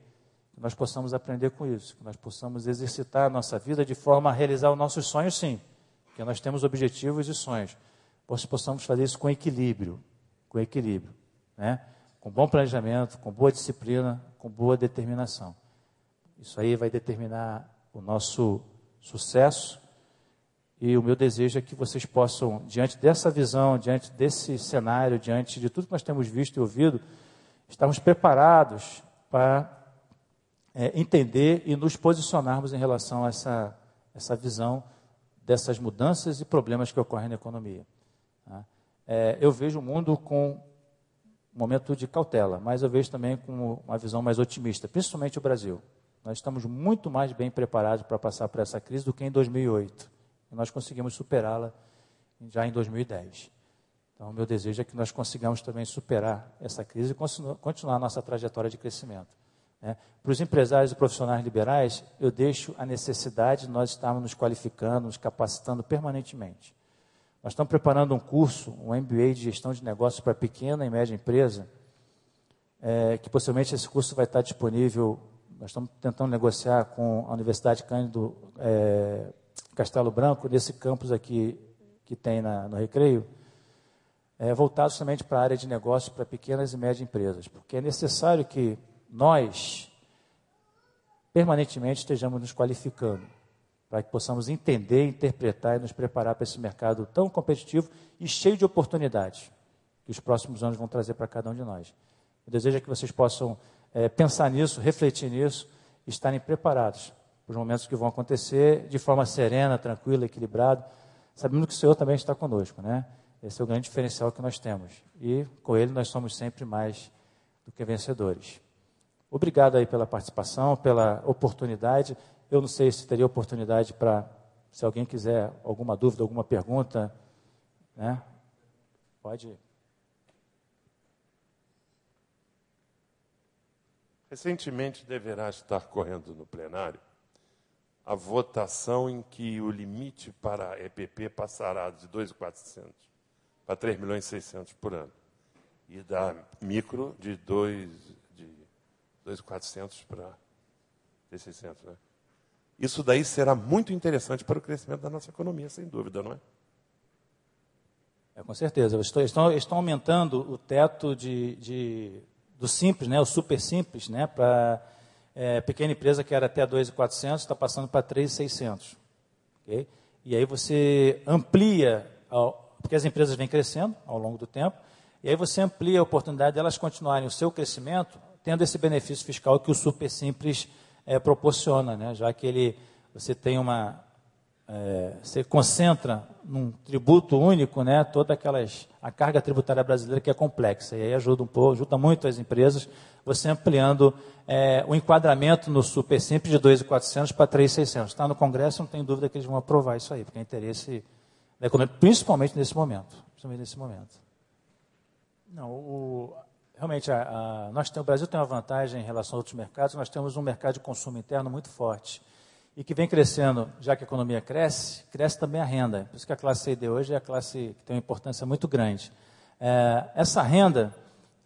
B: nós possamos aprender com isso, que nós possamos exercitar a nossa vida de forma a realizar os nossos sonhos, sim. Porque nós temos objetivos e sonhos. Nós possamos fazer isso com equilíbrio, com equilíbrio, né? Com bom planejamento, com boa disciplina, com boa determinação. Isso aí vai determinar o nosso sucesso e o meu desejo é que vocês possam, diante dessa visão, diante desse cenário, diante de tudo que nós temos visto e ouvido, estarmos preparados para é, entender e nos posicionarmos em relação a essa, essa visão dessas mudanças e problemas que ocorrem na economia. Tá? É, eu vejo o mundo com momento de cautela, mas eu vejo também com uma visão mais otimista, principalmente o Brasil. Nós estamos muito mais bem preparados para passar por essa crise do que em 2008. E nós conseguimos superá-la já em 2010. Então, meu desejo é que nós consigamos também superar essa crise e continuar nossa trajetória de crescimento. Né? Para os empresários e profissionais liberais, eu deixo a necessidade de nós estarmos nos qualificando, nos capacitando permanentemente. Nós estamos preparando um curso, um MBA de gestão de negócios para pequena e média empresa, é, que possivelmente esse curso vai estar disponível. Nós estamos tentando negociar com a Universidade Cândido é, Castelo Branco, nesse campus aqui que tem na, no Recreio, é, voltado somente para a área de negócios para pequenas e médias empresas, porque é necessário que nós permanentemente estejamos nos qualificando para que possamos entender, interpretar e nos preparar para esse mercado tão competitivo e cheio de oportunidades que os próximos anos vão trazer para cada um de nós. O desejo que vocês possam é, pensar nisso, refletir nisso, estarem preparados para os momentos que vão acontecer de forma serena, tranquila, equilibrada, sabendo que o Senhor também está conosco, né? Esse é o grande diferencial que nós temos. E com ele nós somos sempre mais do que vencedores. Obrigado aí pela participação, pela oportunidade. Eu não sei se teria oportunidade para, se alguém quiser alguma dúvida, alguma pergunta, né? Pode.
C: Recentemente deverá estar correndo no plenário a votação em que o limite para a EPP passará de 2,400 para 3 milhões e 600 por ano. E da micro de 2 de 2,400 para 600, né? Isso daí será muito interessante para o crescimento da nossa economia, sem dúvida, não é?
B: É, com certeza. Estou, estão, estão aumentando o teto de, de, do simples, né, o super simples, né, para é, pequena empresa que era até 2,400, está passando para 3,600. Okay? E aí você amplia porque as empresas vêm crescendo ao longo do tempo, e aí você amplia a oportunidade de elas continuarem o seu crescimento, tendo esse benefício fiscal que o Super Simples é, proporciona, né? já que ele, você tem uma. É, você concentra num tributo único né, toda aquelas, a carga tributária brasileira que é complexa, e aí ajuda um pouco, ajuda muito as empresas, você ampliando é, o enquadramento no Super Simples de 2.400 para 3.600. Está no Congresso, não tem dúvida que eles vão aprovar isso aí, porque é interesse da economia, principalmente nesse momento. Principalmente nesse momento. Não, o, realmente, a, a, nós tem, o Brasil tem uma vantagem em relação a outros mercados, nós temos um mercado de consumo interno muito forte e que vem crescendo, já que a economia cresce, cresce também a renda. Por isso que a classe C e D hoje é a classe que tem uma importância muito grande. É, essa renda,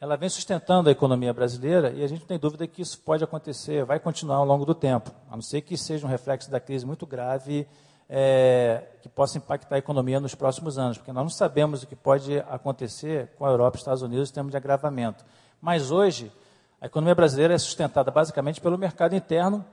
B: ela vem sustentando a economia brasileira e a gente não tem dúvida que isso pode acontecer, vai continuar ao longo do tempo, a não ser que seja um reflexo da crise muito grave é, que possa impactar a economia nos próximos anos, porque nós não sabemos o que pode acontecer com a Europa e Estados Unidos em termos de agravamento. Mas hoje, A economia brasileira é sustentada basicamente pelo mercado interno,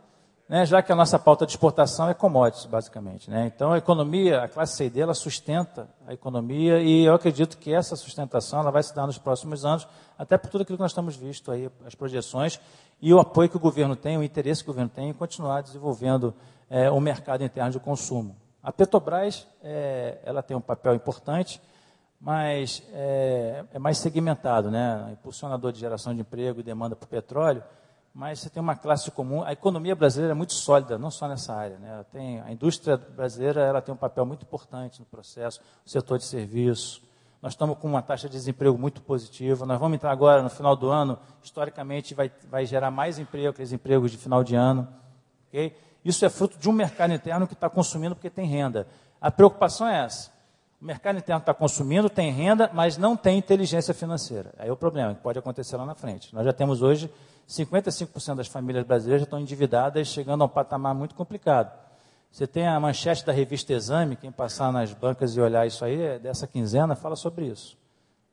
B: né, já que a nossa pauta de exportação é commodities, basicamente. Né? Então, a economia, a classe C dela sustenta a economia e eu acredito que essa sustentação ela vai se dar nos próximos anos, até por tudo aquilo que nós estamos visto aí, as projeções e o apoio que o governo tem, o interesse que o governo tem em continuar desenvolvendo é, o mercado interno de consumo. A Petrobras, é, ela tem um papel importante, mas é, é, mais segmentado, né? impulsionador de geração de emprego e demanda por petróleo, mas você tem uma classe comum. A economia brasileira é muito sólida, não só nessa área. Né? Tem, a indústria brasileira ela tem um papel muito importante no processo, o setor de serviço. Nós estamos com uma taxa de desemprego muito positiva. Nós vamos entrar agora, no final do ano, historicamente, vai, vai gerar mais emprego, aqueles empregos de final de ano. Okay? Isso é fruto de um mercado interno que está consumindo porque tem renda. A preocupação é essa. O mercado interno está consumindo, tem renda, mas não tem inteligência financeira. Aí é o problema, que pode acontecer lá na frente. Nós já temos hoje 55% das famílias brasileiras já estão endividadas, chegando a um patamar muito complicado. Você tem a manchete da revista Exame, quem passar nas bancas e olhar isso aí, é dessa quinzena, fala sobre isso.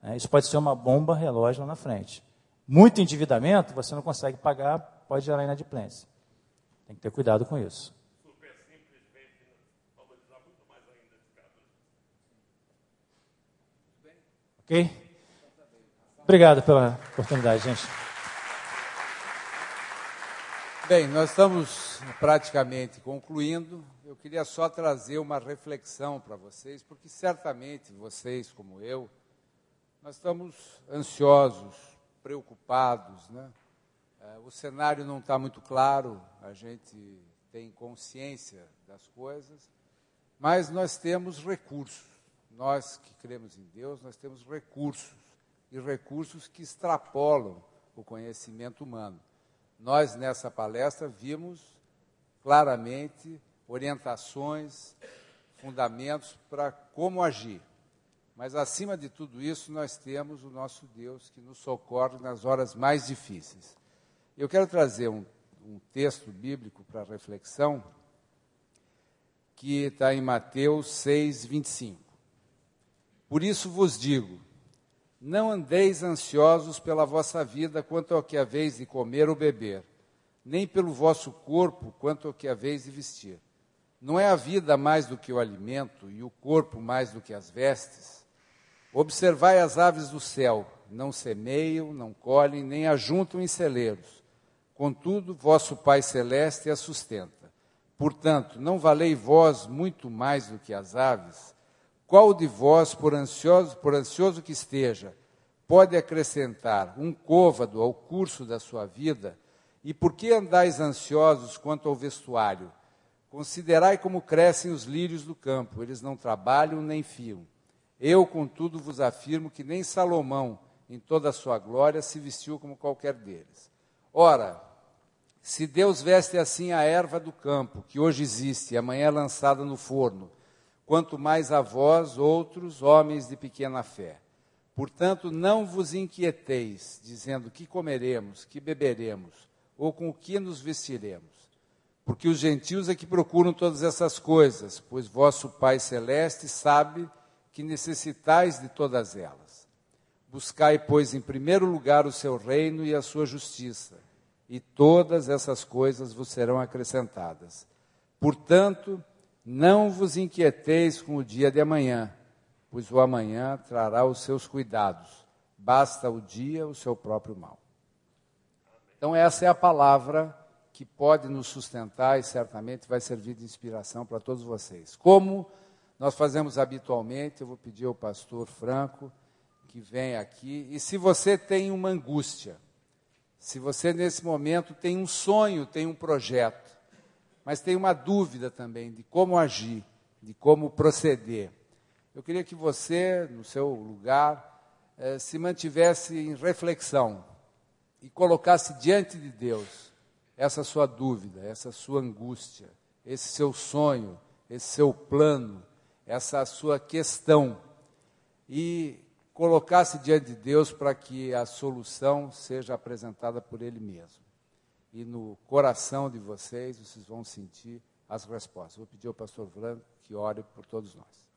B: É, isso pode ser uma bomba relógio lá na frente. Muito endividamento, você não consegue pagar, pode gerar inadimplência. Tem que ter cuidado com isso. Ok? Obrigado pela oportunidade, gente.
A: Bem, nós estamos praticamente concluindo. Eu queria só trazer uma reflexão para vocês, porque certamente vocês, como eu, nós estamos ansiosos, preocupados, né? É, o cenário não está muito claro, a gente tem consciência das coisas, mas nós temos recursos. Nós que cremos em Deus, nós temos recursos, e recursos que extrapolam o conhecimento humano. Nós, nessa palestra, vimos claramente orientações, fundamentos para como agir. Mas, acima de tudo isso, nós temos o nosso Deus que nos socorre nas horas mais difíceis. Eu quero trazer um, um texto bíblico para reflexão, que está em Mateus 6, 25. Por isso vos digo: não andeis ansiosos pela vossa vida quanto ao que haveis de comer ou beber, nem pelo vosso corpo quanto ao que haveis de vestir. Não é a vida mais do que o alimento e o corpo mais do que as vestes? Observai as aves do céu, não semeiam, não colhem, nem ajuntam em celeiros. Contudo, vosso Pai Celeste as sustenta. Portanto, não valei vós muito mais do que as aves? Qual de vós, por ansioso, por ansioso que esteja, pode acrescentar um côvado ao curso da sua vida? E por que andais ansiosos quanto ao vestuário? Considerai como crescem os lírios do campo, eles não trabalham nem fiam. Eu, contudo, vos afirmo que nem Salomão, em toda a sua glória, se vestiu como qualquer deles. Ora, se Deus veste assim a erva do campo, que hoje existe e amanhã é lançada no forno, quanto mais a vós, outros homens de pequena fé. Portanto, não vos inquieteis, dizendo que comeremos, que beberemos, ou com o que nos vestiremos. Porque os gentios é que procuram todas essas coisas, pois vosso Pai Celeste sabe que necessitais de todas elas. Buscai, pois, em primeiro lugar o seu reino e a sua justiça, e todas essas coisas vos serão acrescentadas. Portanto, não vos inquieteis com o dia de amanhã, pois o amanhã trará os seus cuidados. Basta o dia o seu próprio mal. Então, essa é a palavra que pode nos sustentar e certamente vai servir de inspiração para todos vocês. Como nós fazemos habitualmente, eu vou pedir ao pastor Franco que venha aqui. E se você tem uma angústia, se você nesse momento tem um sonho, tem um projeto, mas tem uma dúvida também de como agir, de como proceder. Eu queria que você, no seu lugar, eh, se mantivesse em reflexão e colocasse diante de Deus essa sua dúvida, essa sua angústia, esse seu sonho, esse seu plano, essa sua questão e colocasse diante de Deus para que a solução seja apresentada por Ele mesmo e no coração de vocês, vocês vão sentir as respostas. Vou pedir ao pastor Franco que ore por todos nós.